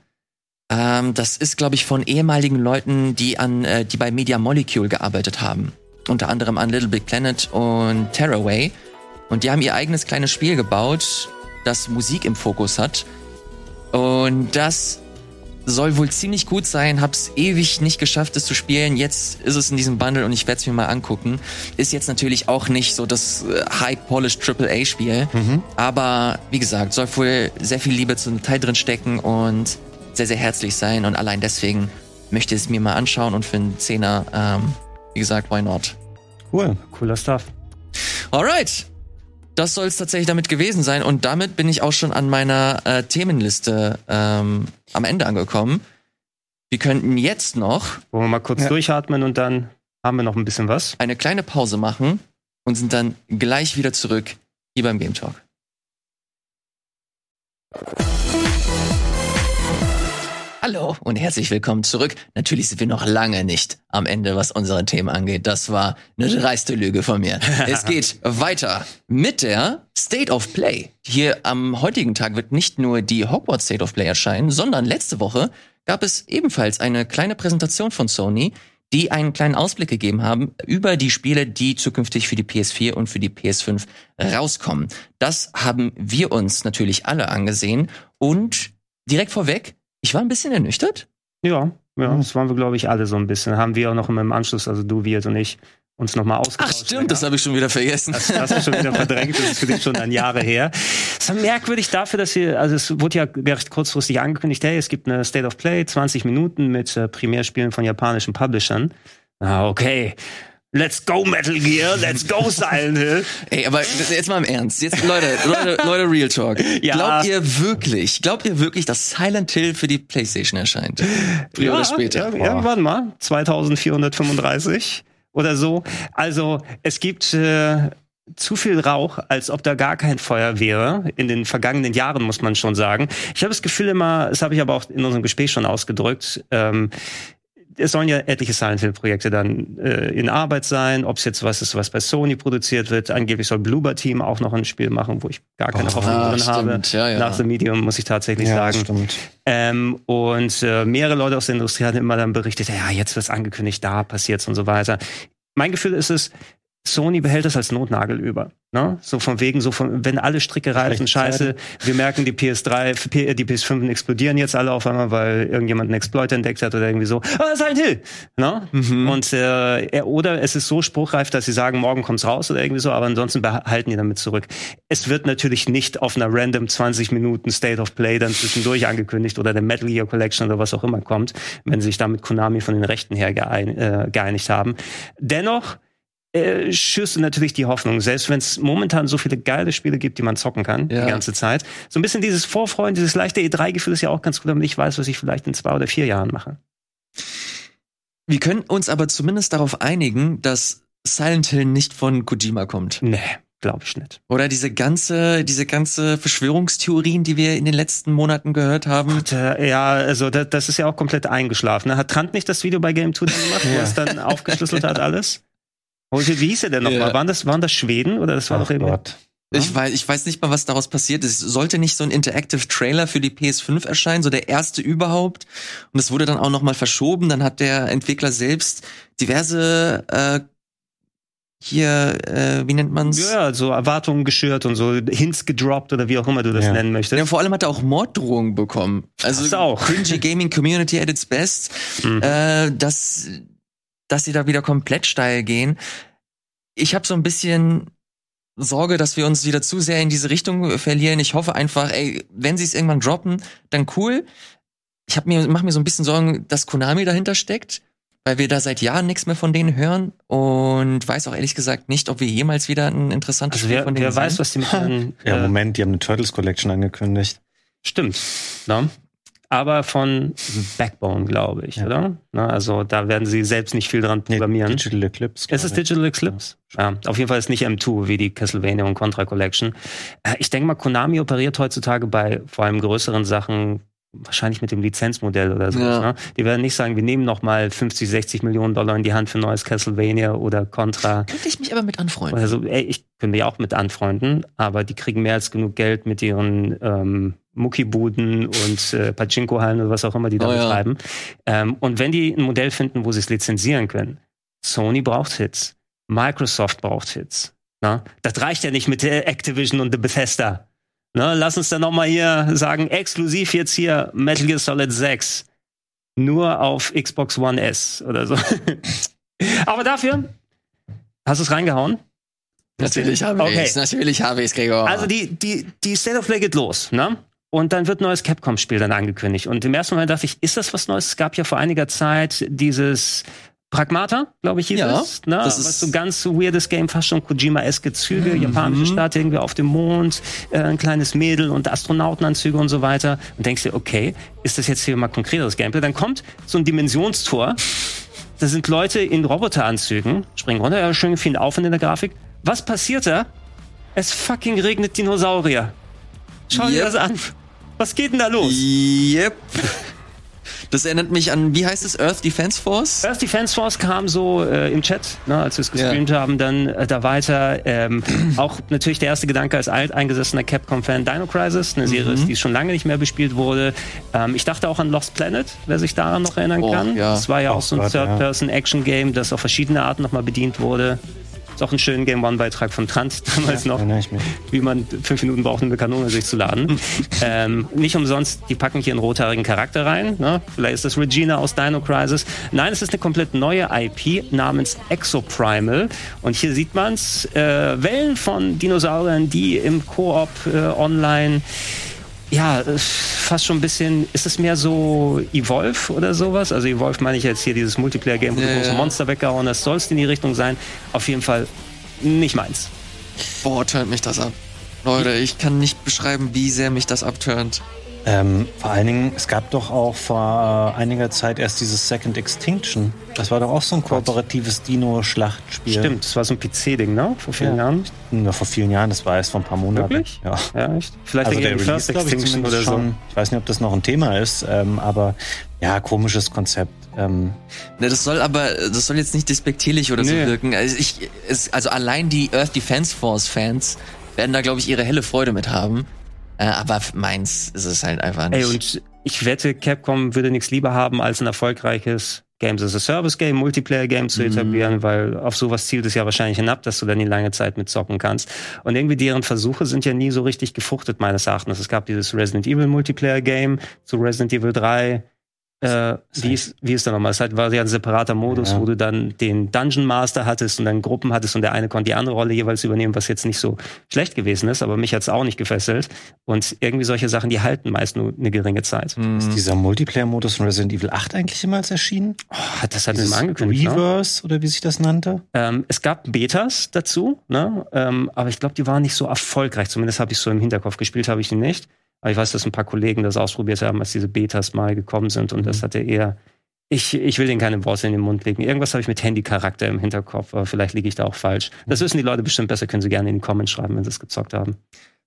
Ähm, das ist, glaube ich, von ehemaligen Leuten, die an, äh, die bei Media Molecule gearbeitet haben. Unter anderem an Little Big Planet und Tearaway. Und die haben ihr eigenes kleines Spiel gebaut, das Musik im Fokus hat. Und das soll wohl ziemlich gut sein, hab's ewig nicht geschafft, es zu spielen. Jetzt ist es in diesem Bundle und ich werde es mir mal angucken. Ist jetzt natürlich auch nicht so das äh, High-Polished AAA-Spiel, aber wie gesagt, soll wohl sehr viel Liebe zum Teil drin stecken und sehr, sehr herzlich sein und allein deswegen möchte ich es mir mal anschauen und für einen Zehner, ähm, wie gesagt, why not? Cool. Cooler Stuff. Alright. Das soll es tatsächlich damit gewesen sein. Und damit bin ich auch schon an meiner äh, Themenliste ähm, am Ende angekommen. Wir könnten jetzt noch Wollen wir mal kurz Ja. durchatmen und dann haben wir noch ein bisschen was. eine kleine Pause machen und sind dann gleich wieder zurück hier beim Game Talk. Hallo und herzlich willkommen zurück. Natürlich sind wir noch lange nicht am Ende, was unsere Themen angeht. Das war eine dreiste Lüge von mir. es geht weiter mit der State of Play. Hier am heutigen Tag wird nicht nur die Hogwarts State of Play erscheinen, sondern letzte Woche gab es ebenfalls eine kleine Präsentation von Sony, die einen kleinen Ausblick gegeben haben über die Spiele, die zukünftig für die PS4 und für die PS5 rauskommen. Das haben wir uns natürlich alle angesehen und direkt vorweg, ich war ein bisschen ernüchtert. Ja, ja, Mhm. das waren wir, glaube ich, alle so ein bisschen. Haben wir auch noch im Anschluss, also du, Wirt und ich, uns nochmal Ach ausgetauscht. stimmt, das habe ich schon wieder vergessen. Das hast du schon wieder verdrängt, das ist für dich schon dann Jahre her. Es war merkwürdig dafür, dass wir, also es wurde ja recht kurzfristig angekündigt, hey, es gibt eine State of Play, 20 Minuten mit äh, Primärspielen von japanischen Publishern. Ah, okay. Let's go Metal Gear, let's go Silent Hill. Ey, aber jetzt mal im Ernst. Jetzt, Leute, Leute, Leute, Real Talk. Ja. Glaubt ihr wirklich, glaubt ihr wirklich, dass Silent Hill für die Playstation erscheint? Früher oder später? Ja, ja, warte mal, 2435 oder so. Also es gibt äh, zu viel Rauch, als ob da gar kein Feuer wäre. In den vergangenen Jahren muss man schon sagen. Ich habe das Gefühl immer, das habe ich aber auch in unserem Gespräch schon ausgedrückt. Ähm, es sollen ja etliche Silent Hill Projekte dann äh, in Arbeit sein. Ob es jetzt was ist, was bei Sony produziert wird. Angeblich soll Bloober Team auch noch ein Spiel machen, wo ich gar keine Oh, Hoffnung ah, drin habe. stimmt. Ja, ja. Nach The Medium muss ich tatsächlich Ja, sagen. stimmt. Ähm, und äh, mehrere Leute aus der Industrie hatten immer dann berichtet, ja, jetzt wird's angekündigt, da passiert's und so weiter. Mein Gefühl ist es, Sony behält das als Notnagel über. Ne? So von wegen, so von, wenn alle Stricke reißen, scheiße, wir merken, die PS3, P- die PS5 explodieren jetzt alle auf einmal, weil irgendjemand einen Exploit entdeckt hat oder irgendwie so. Ah, Silent Hill! Ne? Mhm. Und äh, er- oder es ist so spruchreif, dass sie sagen, morgen kommt's raus oder irgendwie so, aber ansonsten behalten die damit zurück. Es wird natürlich nicht auf einer random 20 Minuten State of Play dann zwischendurch angekündigt oder der Metal Gear Collection oder was auch immer kommt, wenn sie sich da mit Konami von den Rechten her äh, geeinigt haben. Dennoch äh, schürst du natürlich die Hoffnung, selbst wenn es momentan so viele geile Spiele gibt, die man zocken kann, Ja. die ganze Zeit. So ein bisschen dieses Vorfreuen, dieses leichte E3-Gefühl ist ja auch ganz gut, damit ich weiß, was ich vielleicht in zwei oder vier Jahren mache. Wir können uns aber zumindest darauf einigen, dass Silent Hill nicht von Kojima kommt. Nee, glaube ich nicht. Oder diese ganze, diese ganze Verschwörungstheorien, die wir in den letzten Monaten gehört haben. Und, äh, ja, also das, das ist ja auch komplett eingeschlafen. ne? Hat Trant nicht das Video bei Game 2 gemacht, wo Ja. er es dann aufgeschlüsselt hat alles? Oh, wie hieß er denn nochmal? Ja. Waren, das, waren das Schweden oder das war Ach doch irgendwie. Gott. Ich weiß, ich weiß nicht mal, was daraus passiert ist. Sollte nicht so ein Interactive Trailer für die PS5 erscheinen, so der erste überhaupt? Und es wurde dann auch noch mal verschoben. Dann hat der Entwickler selbst diverse äh, hier, äh, wie nennt man's? Ja, so Erwartungen geschürt und so Hints gedroppt oder wie auch immer du das Ja. nennen möchtest. Ja, vor allem hat er auch Morddrohungen bekommen. Also Das auch. cringy Gaming Community at its best. Mhm. Äh, dass, dass sie da wieder komplett steil gehen. Ich habe so ein bisschen Sorge, dass wir uns wieder zu sehr in diese Richtung verlieren. Ich hoffe einfach, ey, wenn sie es irgendwann droppen, dann cool. Ich hab mir, mach mir so ein bisschen Sorgen, dass Konami dahinter steckt, weil wir da seit Jahren nichts mehr von denen hören und weiß auch ehrlich gesagt nicht, ob wir jemals wieder ein interessantes Also Spiel wer, von denen wer weiß, sehen. was die mit ihren, Ja, äh, Moment, die haben eine Turtles Collection angekündigt. Stimmt. Ne? Aber von Backbone, glaube ich, Ja. oder? Ne? Also da werden sie selbst nicht viel dran programmieren. Digital Eclipse. Es ist. Digital Eclipse. Ja, auf jeden Fall ist nicht M2 wie die Castlevania und Contra Collection. Äh, ich denke mal, Konami operiert heutzutage bei vor allem größeren Sachen wahrscheinlich mit dem Lizenzmodell oder so. Ja. Ne? Die werden nicht sagen, wir nehmen noch mal 50, 60 Millionen Dollar in die Hand für neues Castlevania oder Contra. Könnte ich mich aber mit anfreunden. Also, ey, ich könnte ja auch mit anfreunden, aber die kriegen mehr als genug Geld mit ihren ähm, Muckibuden und äh, Pachinko-Hallen oder was auch immer die da Oh ja. betreiben. Ähm, und wenn die ein Modell finden, wo sie es lizenzieren können, Sony braucht Hits, Microsoft braucht Hits. Na? Das reicht ja nicht mit der Activision und der Bethesda. Na, lass uns dann noch mal hier sagen, exklusiv jetzt hier Metal Gear Solid 6 nur auf Xbox One S oder so. Aber dafür hast du es reingehauen. Natürlich habe Okay. ich's, natürlich habe ich's, Gregor. Also die, die, die State of Play geht los, ne? Und dann wird ein neues Capcom-Spiel dann angekündigt. Und im ersten Moment dachte ich, ist das was Neues? Es gab ja vor einiger Zeit dieses Pragmata, glaube ich, hieß Ja, es. Ne? das was ist- so ganz weirdes Game, fast schon Kojima-eske Züge, japanische Stadt, irgendwie auf dem Mond, äh, ein kleines Mädel und Astronautenanzüge und so weiter. Und denkst dir, okay, ist das jetzt hier mal konkreteres Gameplay? Dann kommt so ein Dimensionstor. Da sind Leute in Roboteranzügen, springen runter, ja, schön viel Aufwand in der Grafik. Was passiert da? Es fucking regnet Dinosaurier. Schau dir Yep. das an. Was geht denn da los? Yep. Das erinnert mich an, wie heißt es, Earth Defense Force? Earth Defense Force kam so äh, im Chat, ne, als wir es gestreamt haben, dann äh, da weiter. Ähm, auch natürlich der erste Gedanke als alteingesessener Capcom-Fan Dino Crisis, eine Serie, ist, die schon lange nicht mehr bespielt wurde. Ähm, ich dachte auch an Lost Planet, wer sich daran noch erinnern Oh, kann. ja. Das war ja auch Oh so ein. Third-Person-Action-Game, das auf verschiedene Arten nochmal bedient wurde. Ist auch ein schöner Game One-Beitrag von Trant damals noch ich mich. wie man fünf Minuten braucht, eine Kanone sich zu laden. ähm, nicht umsonst, die packen hier einen rothaarigen Charakter rein. Ne? Vielleicht ist das Regina aus Dino Crisis. Nein, es ist eine komplett neue IP namens Exoprimal. Und hier sieht man's. Äh, Wellen von Dinosauriern, die im Koop äh, online ja, fast schon ein bisschen, ist es mehr so Evolve oder sowas? Also Evolve meine ich jetzt hier dieses Multiplayer-Game, wo Ja, du große ja. Monster weggehauen hast. Soll es in die Richtung sein? Auf jeden Fall nicht meins. Boah, turnt mich das ab. Leute, ich kann nicht beschreiben, wie sehr mich das abturnt. Ähm, vor allen Dingen, es gab doch auch vor äh, einiger Zeit erst dieses Second Extinction. Das war doch auch so ein kooperatives Dino-Schlachtspiel. Stimmt, das war so ein PC-Ding, ne? Vor vielen Ja. Jahren. Ja, vor vielen Jahren, das war erst vor ein paar Monaten. Wirklich? Ja. Ja, echt? Vielleicht Also der Release, First glaube ich, Extinction oder so. schon. Ich weiß nicht, ob das noch ein Thema ist, ähm, aber ja, komisches Konzept. Ähm, Ne, das soll aber, das soll jetzt nicht despektierlich oder Nee. so wirken. Also, ich, es, also allein die Earth Defense Force Fans werden da, glaube ich, ihre helle Freude mit haben. Äh, aber meins ist es halt einfach nicht. Ey, und ich wette, Capcom würde nichts lieber haben, als ein erfolgreiches Games as a Service Game, Multiplayer Game Mhm. zu etablieren, weil auf sowas zielt es ja wahrscheinlich hinab, dass du dann die lange Zeit mit zocken kannst. Und irgendwie deren Versuche sind ja nie so richtig gefruchtet, meines Erachtens. Es gab dieses Resident Evil Multiplayer Game zu Resident Evil 3. Äh, wie, ist, wie ist da nochmal? Es halt, war ja ein separater Modus, Ja. wo du dann den Dungeon Master hattest und dann Gruppen hattest und der eine konnte die andere Rolle jeweils übernehmen, was jetzt nicht so schlecht gewesen ist, aber mich hat's auch nicht gefesselt. Und irgendwie solche Sachen, die halten meist nur eine geringe Zeit. Mhm. Ist dieser Multiplayer-Modus von Resident Evil 8 eigentlich jemals erschienen? Oh, das hat mir Dieses mal angekündigt. Ne? Reverse oder wie sich das nannte? Ähm, es gab Betas dazu, ne? ähm, aber ich glaube, die waren nicht so erfolgreich. Zumindest habe ich so im Hinterkopf gespielt, habe ich die nicht. Aber ich weiß, dass ein paar Kollegen das ausprobiert haben, als diese Betas mal gekommen sind und das hatte eher. Ich, ich will denen keine Worte in den Mund legen. Irgendwas habe ich mit Handy-Charakter im Hinterkopf, aber vielleicht liege ich da auch falsch. Das wissen die Leute bestimmt besser, können sie gerne in die Comments schreiben, wenn sie es gezockt haben.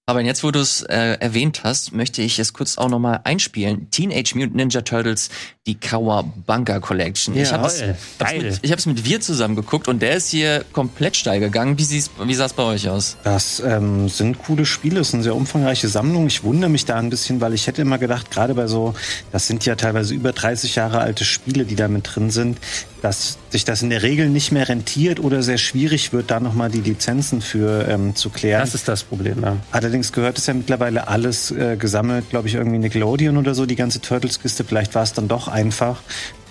Aber jetzt, wo du es äh, erwähnt hast, möchte ich es kurz auch nochmal einspielen. Teenage Mutant Ninja Turtles, die Kawabunga Collection. ich habe es mit, mit Wir zusammen geguckt und der ist hier komplett steil gegangen. Wie, sieht's- wie sah es bei euch aus? Das ähm, sind coole Spiele, es sind sehr umfangreiche Sammlungen. Ich wundere mich da ein bisschen, weil ich hätte immer gedacht, gerade bei so, das sind ja teilweise über 30 Jahre alte Spiele, die da mit drin sind, dass sich das in der Regel nicht mehr rentiert oder sehr schwierig wird, da nochmal die Lizenzen für ähm, zu klären. Das ist das Problem, ja. Allerdings gehört es ja mittlerweile alles äh, gesammelt, glaube ich, irgendwie Nickelodeon oder so, die ganze Turtles-Kiste. Vielleicht war es dann doch einfach.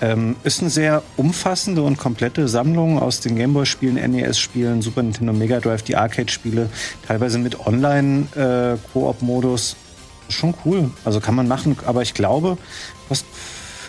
Ähm, ist eine sehr umfassende und komplette Sammlung aus den Gameboy-Spielen, NES-Spielen, Super Nintendo Mega Drive, die Arcade-Spiele, teilweise mit Online-Koop-Modus. Schon cool. Also kann man machen, aber ich glaube, kostet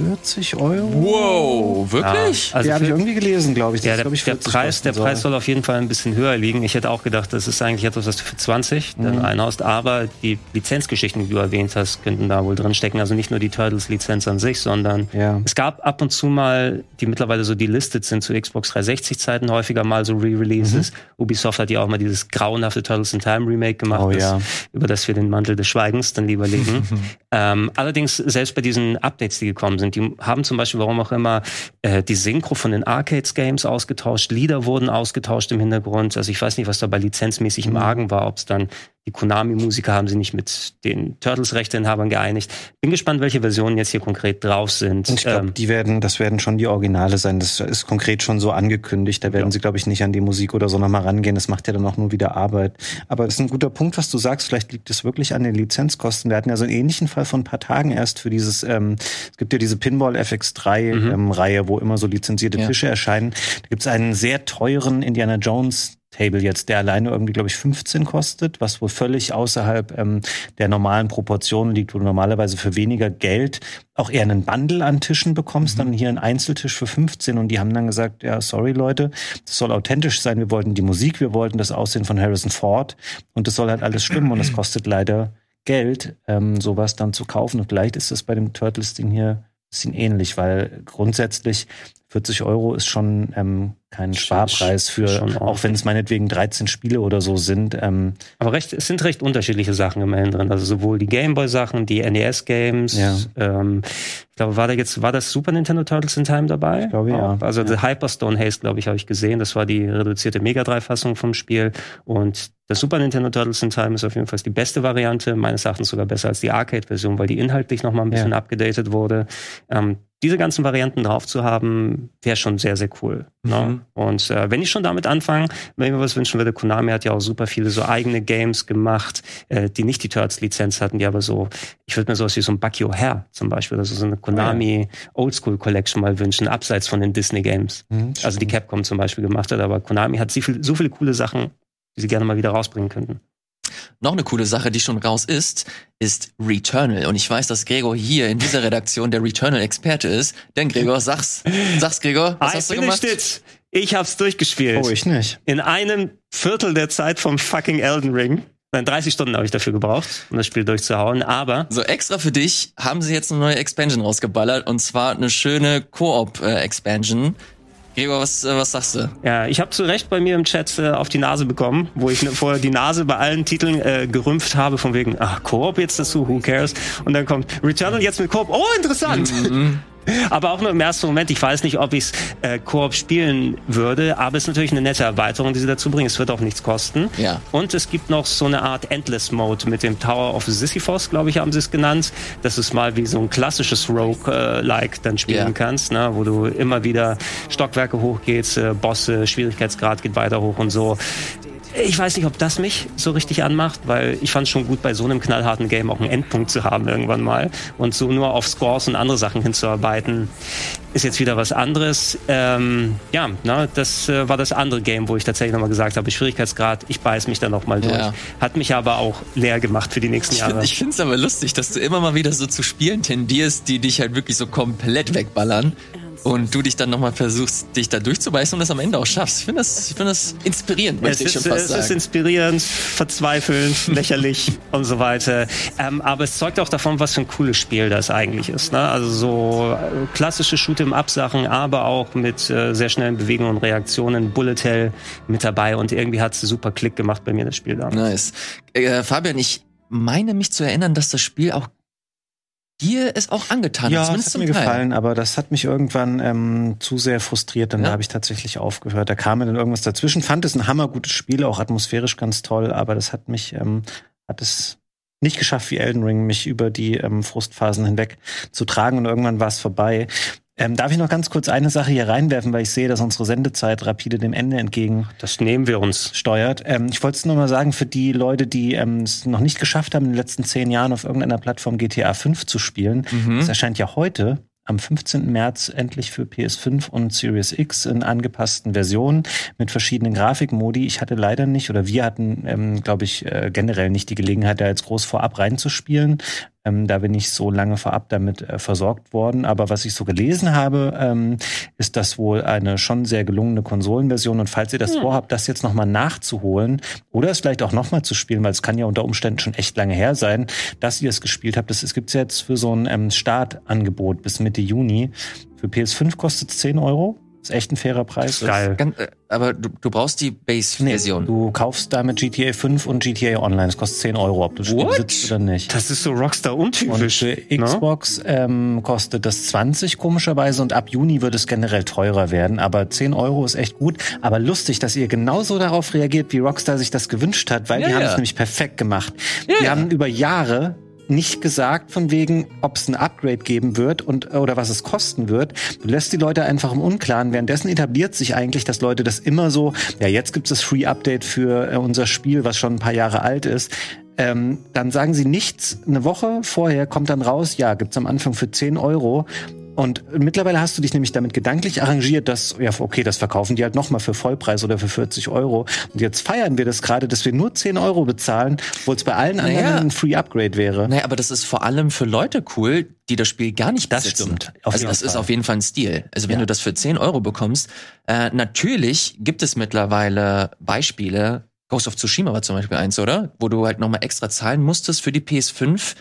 40 Euro. Wow, wirklich? Ja, also die habe ich irgendwie gelesen, glaube ich. Ja, der, ich, der 40 Preis, der soll. Preis soll auf jeden Fall ein bisschen höher liegen. Ich hätte auch gedacht, das ist eigentlich etwas, was du für 20 dann reinhaust, aber die Lizenzgeschichten, die du erwähnt hast, könnten da wohl drin stecken. Also nicht nur die Turtles-Lizenz an sich, sondern Ja. es gab ab und zu mal, die mittlerweile so delistet sind zu Xbox 360-Zeiten, häufiger mal so Re-Releases. Ubisoft hat ja auch mal dieses grauenhafte Turtles in Time Remake gemacht, Oh, das, ja. über das wir den Mantel des Schweigens dann lieber legen. ähm, allerdings, selbst bei diesen Updates, die gekommen sind, die haben zum Beispiel, warum auch immer, äh, die Synchro von den Arcades-Games ausgetauscht, Lieder wurden ausgetauscht im Hintergrund. Also ich weiß nicht, was da bei lizenzmäßig im Argen war, ob es dann Die Konami-Musiker haben sich nicht mit den Turtles-Rechteinhabern geeinigt. Bin gespannt, welche Versionen jetzt hier konkret drauf sind. Und ich glaube, Ähm, die werden, das werden schon die Originale sein. Das ist konkret schon so angekündigt. Da werden Ja. sie, glaube ich, nicht an die Musik oder so nochmal rangehen. Das macht ja dann auch nur wieder Arbeit. Aber das ist ein guter Punkt, was du sagst. Vielleicht liegt es wirklich an den Lizenzkosten. Wir hatten ja so einen ähnlichen Fall von ein paar Tagen erst für dieses, ähm, es gibt ja diese Pinball FX3 Mhm. ähm, Reihe, wo immer so lizenzierte Ja. Tische erscheinen. Da gibt es einen sehr teuren Indiana Jones Table jetzt, der alleine irgendwie, glaube ich, 15 kostet, was wohl völlig außerhalb ähm, der normalen Proportionen liegt, wo du normalerweise für weniger Geld auch eher einen Bundle an Tischen bekommst, dann hier einen Einzeltisch für 15 und die haben dann gesagt, ja, sorry Leute, das soll authentisch sein, wir wollten die Musik, wir wollten das Aussehen von Harrison Ford und das soll halt alles stimmen und es kostet leider Geld, ähm, sowas dann zu kaufen und vielleicht ist das bei dem Turtles-Ding hier ein bisschen ähnlich, weil grundsätzlich 40 Euro ist schon ähm, kein Sparpreis für, schon auch wenn es meinetwegen 13 Spiele oder so sind. Ähm, Aber recht, es sind recht unterschiedliche Sachen immerhin drin. Also sowohl die Gameboy-Sachen, die NES-Games. Ja. Ähm, ich glaube, war da jetzt, war das Super Nintendo Turtles in Time dabei? Ich glaube, ja. Also Ja. The Hyperstone Haste, glaube ich, habe ich gesehen. Das war die reduzierte Mega 3-Fassung vom Spiel. Und das Super Nintendo Turtles in Time ist auf jeden Fall die beste Variante, meines Erachtens sogar besser als die Arcade-Version, weil die inhaltlich noch mal ein bisschen Ja. abgedatet wurde. Ähm, diese ganzen Varianten drauf zu haben, wäre schon sehr, sehr cool. Ne? Mhm. Und äh, wenn ich schon damit anfange, wenn ich mir was wünschen würde, Konami hat ja auch super viele so eigene Games gemacht, äh, die nicht die Turtles-Lizenz hatten, die aber so, ich würde mir sowas wie so ein Bucky O'Hare zum Beispiel, also so eine Konami Oldschool Collection mal wünschen, abseits von den Disney Games. Also die Capcom zum Beispiel gemacht hat, aber Konami hat so, viel, so viele coole Sachen, die sie gerne mal wieder rausbringen könnten. Noch eine coole Sache, die schon raus ist, ist Returnal. Und ich weiß, dass Gregor hier in dieser Redaktion der Returnal-Experte ist. Denn Gregor, sag's. Sag's, Gregor. Was I hast du finished gemacht? it! Ich hab's durchgespielt. oh, ich nicht. in einem Viertel der Zeit vom fucking Elden Ring. Nein, 30 Stunden habe ich dafür gebraucht, um das Spiel durchzuhauen. Aber So extra für dich haben sie jetzt eine neue Expansion rausgeballert. Und zwar eine schöne Koop-Expansion. Gregor, was, äh, was sagst du? ja, ich habe zu Recht bei mir im Chat äh, auf die Nase bekommen, wo ich ne, vorher die Nase bei allen Titeln äh, gerümpft habe, von wegen, ach, Koop jetzt dazu, who cares? Und dann kommt Returnal jetzt mit Koop, oh, interessant! Aber auch nur im ersten Moment. Ich weiß nicht, ob ich es äh, Koop spielen würde, aber es ist natürlich eine nette Erweiterung, die sie dazu bringen. Es wird auch nichts kosten. Ja. Und es gibt noch so eine Art Endless Mode mit dem Tower of Sisyphos, glaube ich, haben sie es genannt. Das ist mal wie so ein klassisches Rogue-like dann spielen Ja. kannst, ne? wo du immer wieder Stockwerke hochgehst, äh, Bosse, Schwierigkeitsgrad geht weiter hoch und so. Ich weiß nicht, ob das mich so richtig anmacht, weil ich fand es schon gut, bei so einem knallharten Game auch einen Endpunkt zu haben irgendwann mal. Und so nur auf Scores und andere Sachen hinzuarbeiten, ist jetzt wieder was anderes. Ähm, ja, na, das äh, war das andere Game, wo ich tatsächlich nochmal gesagt habe, Schwierigkeitsgrad, ich beiß mich da nochmal durch. Ja. Hat mich aber auch leer gemacht für die nächsten Ich Jahre. finde ich find's aber lustig, dass du immer mal wieder so zu Spielen tendierst, die dich halt wirklich so komplett wegballern. Und du dich dann nochmal versuchst, dich da durchzubeißen und das am Ende auch schaffst. Ich finde das, ich finde das inspirierend, Es möchte ich ist, schon fast es ist sagen. inspirierend, verzweifelnd, lächerlich und so weiter. Ähm, aber es zeugt auch davon, was für ein cooles Spiel das eigentlich ist. Ne? Also so äh, klassische Shoot'em-up-Sachen, aber auch mit äh, sehr schnellen Bewegungen und Reaktionen. Bullet Hell mit dabei und irgendwie hat es super Klick gemacht bei mir, das Spiel damals. Nice. Äh, Fabian, ich meine mich zu erinnern, dass das Spiel auch dir es auch angetan hat. Ja, das hat mir Teil. gefallen, aber das hat mich irgendwann ähm, zu sehr frustriert. Dann Ja. da habe ich tatsächlich aufgehört. Da kam mir dann irgendwas dazwischen. Fand es ein hammergutes Spiel, auch atmosphärisch ganz toll, aber das hat mich, ähm, hat es nicht geschafft, wie Elden Ring, mich über die ähm, Frustphasen hinweg zu tragen und irgendwann war es vorbei. Ähm, darf ich noch ganz kurz eine Sache hier reinwerfen, weil ich sehe, dass unsere Sendezeit rapide dem Ende entgegen Das nehmen wir uns. steuert. Ähm, ich wollte es nur mal sagen, für die Leute, die ähm, es noch nicht geschafft haben, in den letzten zehn Jahren auf irgendeiner Plattform GTA 5 zu spielen, Mhm. es erscheint ja heute am 15. März endlich für PS5 und Series X in angepassten Versionen mit verschiedenen Grafikmodi. Ich hatte leider nicht, oder wir hatten, ähm, glaube ich, äh, generell nicht die Gelegenheit, da jetzt groß vorab reinzuspielen. Ähm, da bin ich so lange vorab damit äh, versorgt worden. Aber was ich so gelesen habe, ähm, ist das wohl eine schon sehr gelungene Konsolenversion. Und falls ihr das vorhabt, das jetzt nochmal nachzuholen oder es vielleicht auch nochmal zu spielen, weil es kann ja unter Umständen schon echt lange her sein, dass ihr es gespielt habt. Das, es gibt jetzt für so ein ähm, Startangebot bis Mitte Juni. Für PS5 kostet es 10 Euro ist echt ein fairer Preis. Geil. Ganz, äh, aber du, du brauchst die Nee, Base-Version. du kaufst damit GTA 5 und GTA Online. Das kostet 10 Euro, ob du What? besitzt oder nicht. Das ist so Rockstar Und untypisch. für ne? Xbox ähm, kostet das 20 komischerweise und ab Juni wird es generell teurer werden. Aber 10 Euro ist echt gut. Aber lustig, dass ihr genauso darauf reagiert, wie Rockstar sich das gewünscht hat, weil Ja, die haben ja. es nämlich perfekt gemacht. Ja, die ja. haben über Jahre nicht gesagt von wegen, ob es ein Upgrade geben wird und oder was es kosten wird. Du lässt die Leute einfach im Unklaren. Währenddessen etabliert sich eigentlich, dass Leute das immer so, ja, jetzt gibt es das Free Update für äh, unser Spiel, was schon ein paar Jahre alt ist. Ähm, dann sagen sie nichts. Eine Woche vorher kommt dann raus, ja, gibt's am Anfang für 10 Euro. Und mittlerweile hast du dich nämlich damit gedanklich arrangiert, dass, ja, okay, das verkaufen die halt nochmal für Vollpreis oder für 40 Euro. Und jetzt feiern wir das gerade, dass wir nur 10 Euro bezahlen, obwohl es bei allen anderen Naja. ein Free Upgrade wäre. Naja, aber das ist vor allem für Leute cool, die das Spiel gar nicht Das besitzen. stimmt. Also das ist Fall. auf jeden Fall ein Stil. Also wenn Ja. du das für 10 Euro bekommst, äh, natürlich gibt es mittlerweile Beispiele, Ghost of Tsushima war zum Beispiel eins, oder? Wo du halt nochmal extra zahlen musstest für die PS5.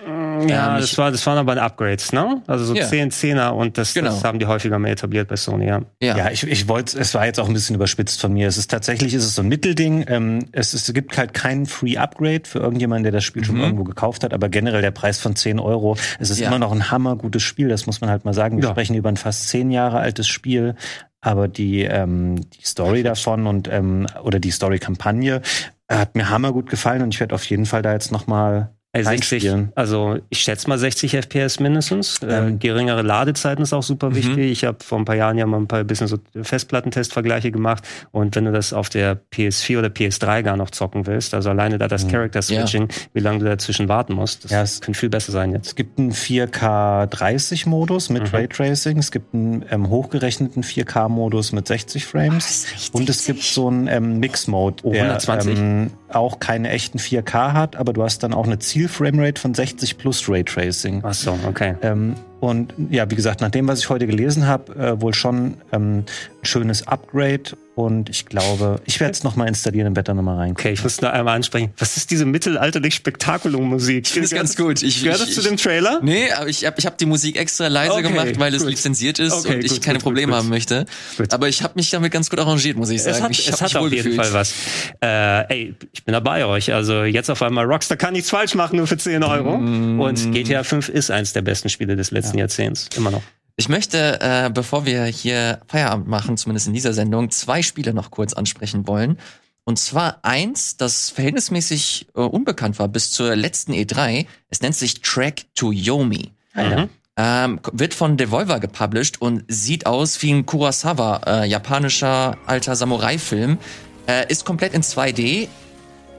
Ja, Ähm, das war, das waren aber Upgrades, ne? Also so Ja. 10 Zehner und das, Genau. das haben die häufiger mal etabliert bei Sony, ja. Ja. Ja, ich, ich wollte, es war jetzt auch ein bisschen überspitzt von mir. Es ist tatsächlich, ist es so ein Mittelding. Ähm, es, ist, es gibt halt kein Free Upgrade für irgendjemanden, der das Spiel schon Mhm. irgendwo gekauft hat, aber generell der Preis von 10 Euro. Es ist Ja. immer noch ein hammergutes Spiel, das muss man halt mal sagen. Wir Ja. sprechen über ein fast zehn Jahre altes Spiel. Aber die, ähm, die Story davon und ähm, oder die Story-Kampagne hat mir hammergut gefallen und ich werde auf jeden Fall da jetzt noch mal Ey, 60, reinspielen. also ich schätze mal 60 FPS mindestens. Äh, Ähm, geringere Ladezeiten ist auch super Mhm. wichtig. Ich habe vor ein paar Jahren ja mal ein paar bisschen so Festplattentestvergleiche gemacht. Und wenn du das auf der PS4 oder PS3 gar noch zocken willst, also alleine da das Mhm. Character Switching, wie lange du dazwischen warten musst, das Ja, es- könnte viel besser sein jetzt. Es gibt einen 4K 30 Modus mit Mhm. Raytracing. Es gibt einen ähm, hochgerechneten 4K Modus mit 60 Frames. Und es gibt so einen ähm, Mix-Mode, Oh, der 120? ähm, auch keine echten 4K hat, aber du hast dann auch eine Ziel-Framerate von 60 plus Raytracing. Ach so, okay. Ähm, und ja, wie gesagt, nach dem, was ich heute gelesen habe, äh, wohl schon ähm, ein schönes Upgrade. Und ich glaube, ich werde es nochmal installieren und werde da nochmal rein. Okay, ich muss nur einmal ansprechen. Was ist diese mittelalterliche Spektakulum-Musik? Ich finde es ganz gut. Ich, Gehört ich, das zu ich- dem Trailer? Nee, aber ich habe ich hab die Musik extra leise Okay, gemacht, weil es gut. lizenziert ist Okay, und ich gut, keine gut, Probleme gut, haben möchte. Gut. Aber ich habe mich damit ganz gut arrangiert, muss ich sagen. Es hat, ich es hat auf jeden gefühlt. Fall was. Äh, ey, ich bin dabei euch. Also jetzt auf einmal Rockstar kann nichts falsch machen, nur für 10 Euro. Mm. Und GTA 5 ist eins der besten Spiele des letzten Jahrzehnts. Immer noch. Ich möchte, äh, bevor wir hier Feierabend machen, zumindest in dieser Sendung, zwei Spiele noch kurz ansprechen wollen. Und zwar eins, das verhältnismäßig äh, unbekannt war bis zur letzten E3. Es nennt sich Track to Yomi. Mhm. Ähm, wird von Devolver gepublished und sieht aus wie ein Kurosawa, äh, japanischer alter Samurai-Film. Äh, ist komplett in 2D,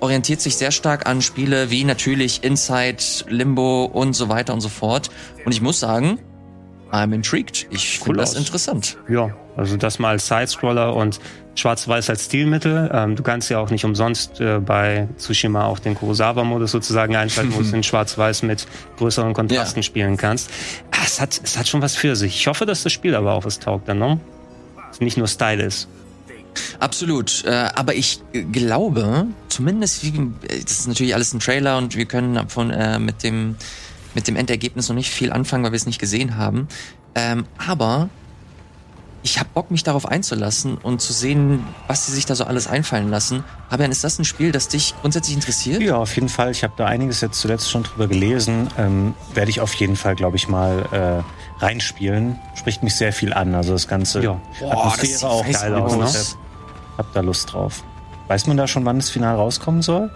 orientiert sich sehr stark an Spiele wie natürlich Inside, Limbo und so weiter und so fort. Und ich muss sagen, I'm intrigued. Ich Cool finde das interessant. Ja, also das mal als Sidescroller und Schwarz-Weiß als Stilmittel. Ähm, du kannst ja auch nicht umsonst äh, bei Tsushima auch den Kurosawa-Modus sozusagen einschalten, wo du in Schwarz-Weiß mit größeren Kontrasten spielen kannst. Ah, es, hat, es hat schon was für sich. Ich hoffe, dass das Spiel aber auch was taugt dann, ne? Es nicht nur Style ist. Absolut. Äh, aber ich äh, glaube, zumindest wie, äh, das ist natürlich alles ein Trailer und wir können von äh, mit dem mit dem Endergebnis noch nicht viel anfangen, weil wir es nicht gesehen haben. Ähm, aber ich habe Bock, mich darauf einzulassen und zu sehen, was sie sich da so alles einfallen lassen. Fabian, ist das ein Spiel, das dich grundsätzlich interessiert? Ja, auf jeden Fall. Ich habe da einiges jetzt zuletzt schon drüber gelesen. Ähm, Werde ich auf jeden Fall, glaube ich, mal äh, reinspielen. Spricht mich sehr viel an. Also das ganze Ja. Boah, das sieht auch geil aus. aus. Hab da Lust drauf. Weiß man da schon, wann das Final rauskommen soll?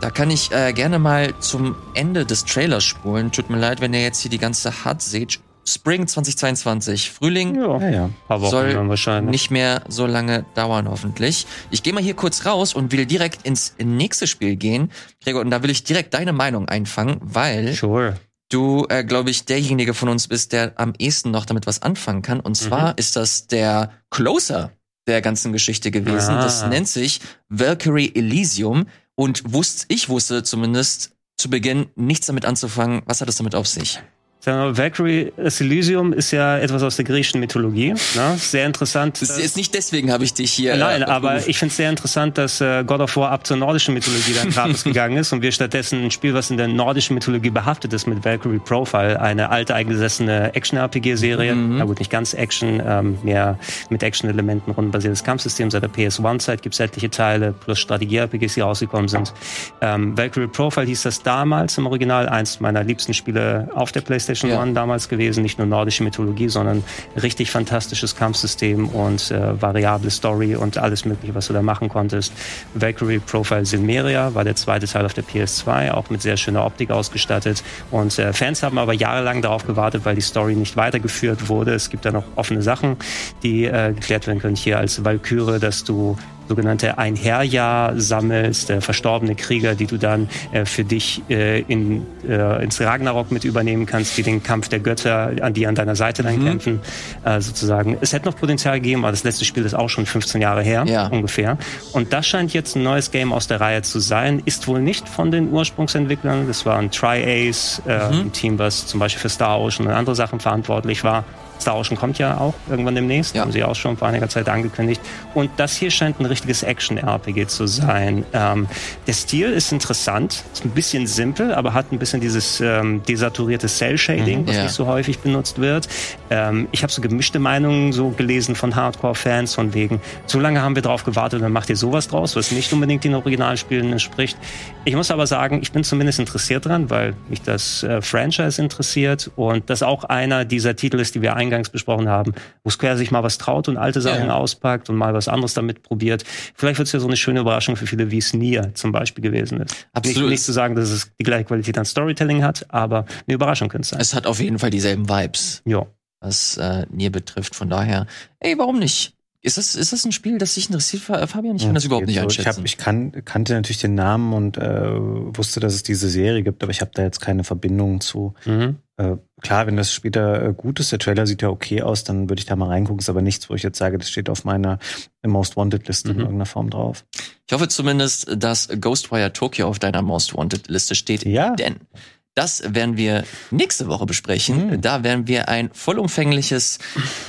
Da kann ich äh, gerne mal zum Ende des Trailers spulen. Tut mir leid, wenn ihr jetzt hier die ganze HUD seht. Spring 2022, Frühling. Ja, Ja, ja. paar Wochen soll dann wahrscheinlich. nicht mehr so lange dauern, hoffentlich. Ich gehe mal hier kurz raus und will direkt ins nächste Spiel gehen. Gregor, und da will ich direkt deine Meinung einfangen, weil Sure. du, äh, glaube ich, derjenige von uns bist, der am ehesten noch damit was anfangen kann. Und zwar ist das der Closer der ganzen Geschichte gewesen. Ah. Das nennt sich Valkyrie Elysium. Und wusste, ich wusste zumindest zu Beginn nichts damit anzufangen. Was hat es damit auf sich? Valkyrie das Elysium ist ja etwas aus der griechischen Mythologie. Ne? Sehr interessant. Das ist jetzt nicht deswegen habe ich dich hier. Nein, äh, aber ich finde es sehr interessant, dass äh, God of War ab zur nordischen Mythologie dann gratis gegangen ist und wir stattdessen ein Spiel, was in der nordischen Mythologie behaftet ist, mit Valkyrie Profile, eine alte eingesessene Action-RPG-Serie. Na gut, nicht ganz Action, ähm, mehr mit Action-Elementen rundenbasiertes Kampfsystem. Seit der PS1-Zeit gibt es etliche Teile, plus Strategie-RPGs, die rausgekommen sind. Ähm, Valkyrie Profile hieß das damals im Original, eins meiner liebsten Spiele auf der PlayStation Ja. One damals gewesen. Nicht nur nordische Mythologie, sondern richtig fantastisches Kampfsystem und äh, variable Story und alles Mögliche, was du da machen konntest. Valkyrie Profile Silmeria war der zweite Teil auf der PS2, auch mit sehr schöner Optik ausgestattet. Und äh, Fans haben aber jahrelang darauf gewartet, weil die Story nicht weitergeführt wurde. Es gibt da noch offene Sachen, die äh, geklärt werden können. Hier als Valkyrie, dass du sogenannte Einherjahr sammelst, äh, verstorbene Krieger, die du dann äh, für dich äh, in, äh, ins Ragnarok mit übernehmen kannst, die den Kampf der Götter, an die an deiner Seite dann kämpfen, äh, sozusagen. Es hätte noch Potenzial gegeben, aber das letzte Spiel ist auch schon 15 Jahre her, Ja. ungefähr. Und das scheint jetzt ein neues Game aus der Reihe zu sein, ist wohl nicht von den Ursprungsentwicklern. Das war ein Tri-Ace, äh, ein Team, was zum Beispiel für Star Ocean und andere Sachen verantwortlich war. Star Ocean kommt ja auch irgendwann demnächst, Ja. haben sie auch schon vor einiger Zeit angekündigt. Und das hier scheint ein richtiges Action-RPG zu sein. Ähm, der Stil ist interessant, ist ein bisschen simpel, aber hat ein bisschen dieses ähm, desaturierte Cell-Shading, was ja. nicht so häufig benutzt wird. Ähm, ich habe so gemischte Meinungen so gelesen von Hardcore-Fans von wegen, zu lange haben wir drauf gewartet und dann macht ihr sowas draus, was nicht unbedingt den Originalspielen entspricht. Ich muss aber sagen, ich bin zumindest interessiert dran, weil mich das äh, Franchise interessiert und das auch einer dieser Titel ist, die wir eingangs besprochen haben, wo Square sich mal was traut und alte Sachen Ja. auspackt und mal was anderes damit probiert. Vielleicht wird es ja so eine schöne Überraschung für viele, wie es Nier zum Beispiel gewesen ist. Absolut. Nicht, nicht zu sagen, dass es die gleiche Qualität an Storytelling hat, aber eine Überraschung könnte es sein. es hat auf jeden Fall dieselben Vibes, Ja. was äh, Nier betrifft. Von daher, ey, warum nicht? Ist das, ist das ein Spiel, das dich interessiert, Fa- Fabian? Ich kann das überhaupt nicht so. einschätzen. Ich, hab, ich kan kannte natürlich den Namen und äh, wusste, dass es diese Serie gibt, aber ich habe da jetzt keine Verbindung zu. Mhm. Äh, klar, wenn das später äh, gut ist, der Trailer sieht ja okay aus, dann würde ich da mal reingucken. Ist aber nichts, wo ich jetzt sage, das steht auf meiner Most Wanted Liste in Mhm. irgendeiner Form drauf. Ich hoffe zumindest, dass Ghostwire Tokyo auf deiner Most Wanted Liste steht. Ja. Denn das werden wir nächste Woche besprechen. Mhm. Da werden wir ein vollumfängliches,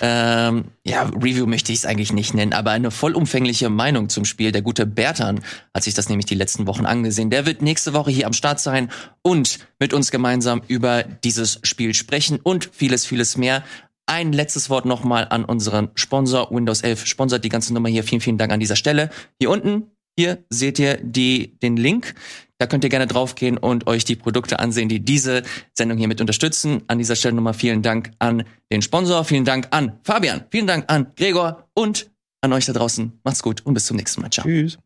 ähm, ja, Review möchte ich es eigentlich nicht nennen, aber eine vollumfängliche Meinung zum Spiel. Der gute Bertan hat sich das nämlich die letzten Wochen angesehen. Der wird nächste Woche hier am Start sein und mit uns gemeinsam über dieses Spiel sprechen und vieles, vieles mehr. Ein letztes Wort nochmal an unseren Sponsor. Windows 11 sponsert die ganze Nummer hier. Vielen, vielen Dank an dieser Stelle. Hier unten, hier seht ihr die, den Link. Da könnt ihr gerne draufgehen und euch die Produkte ansehen, die diese Sendung hier mit unterstützen. An dieser Stelle nochmal vielen Dank an den Sponsor. Vielen Dank an Fabian. Vielen Dank an Gregor und an euch da draußen. Macht's gut und bis zum nächsten Mal. Ciao. Tschüss.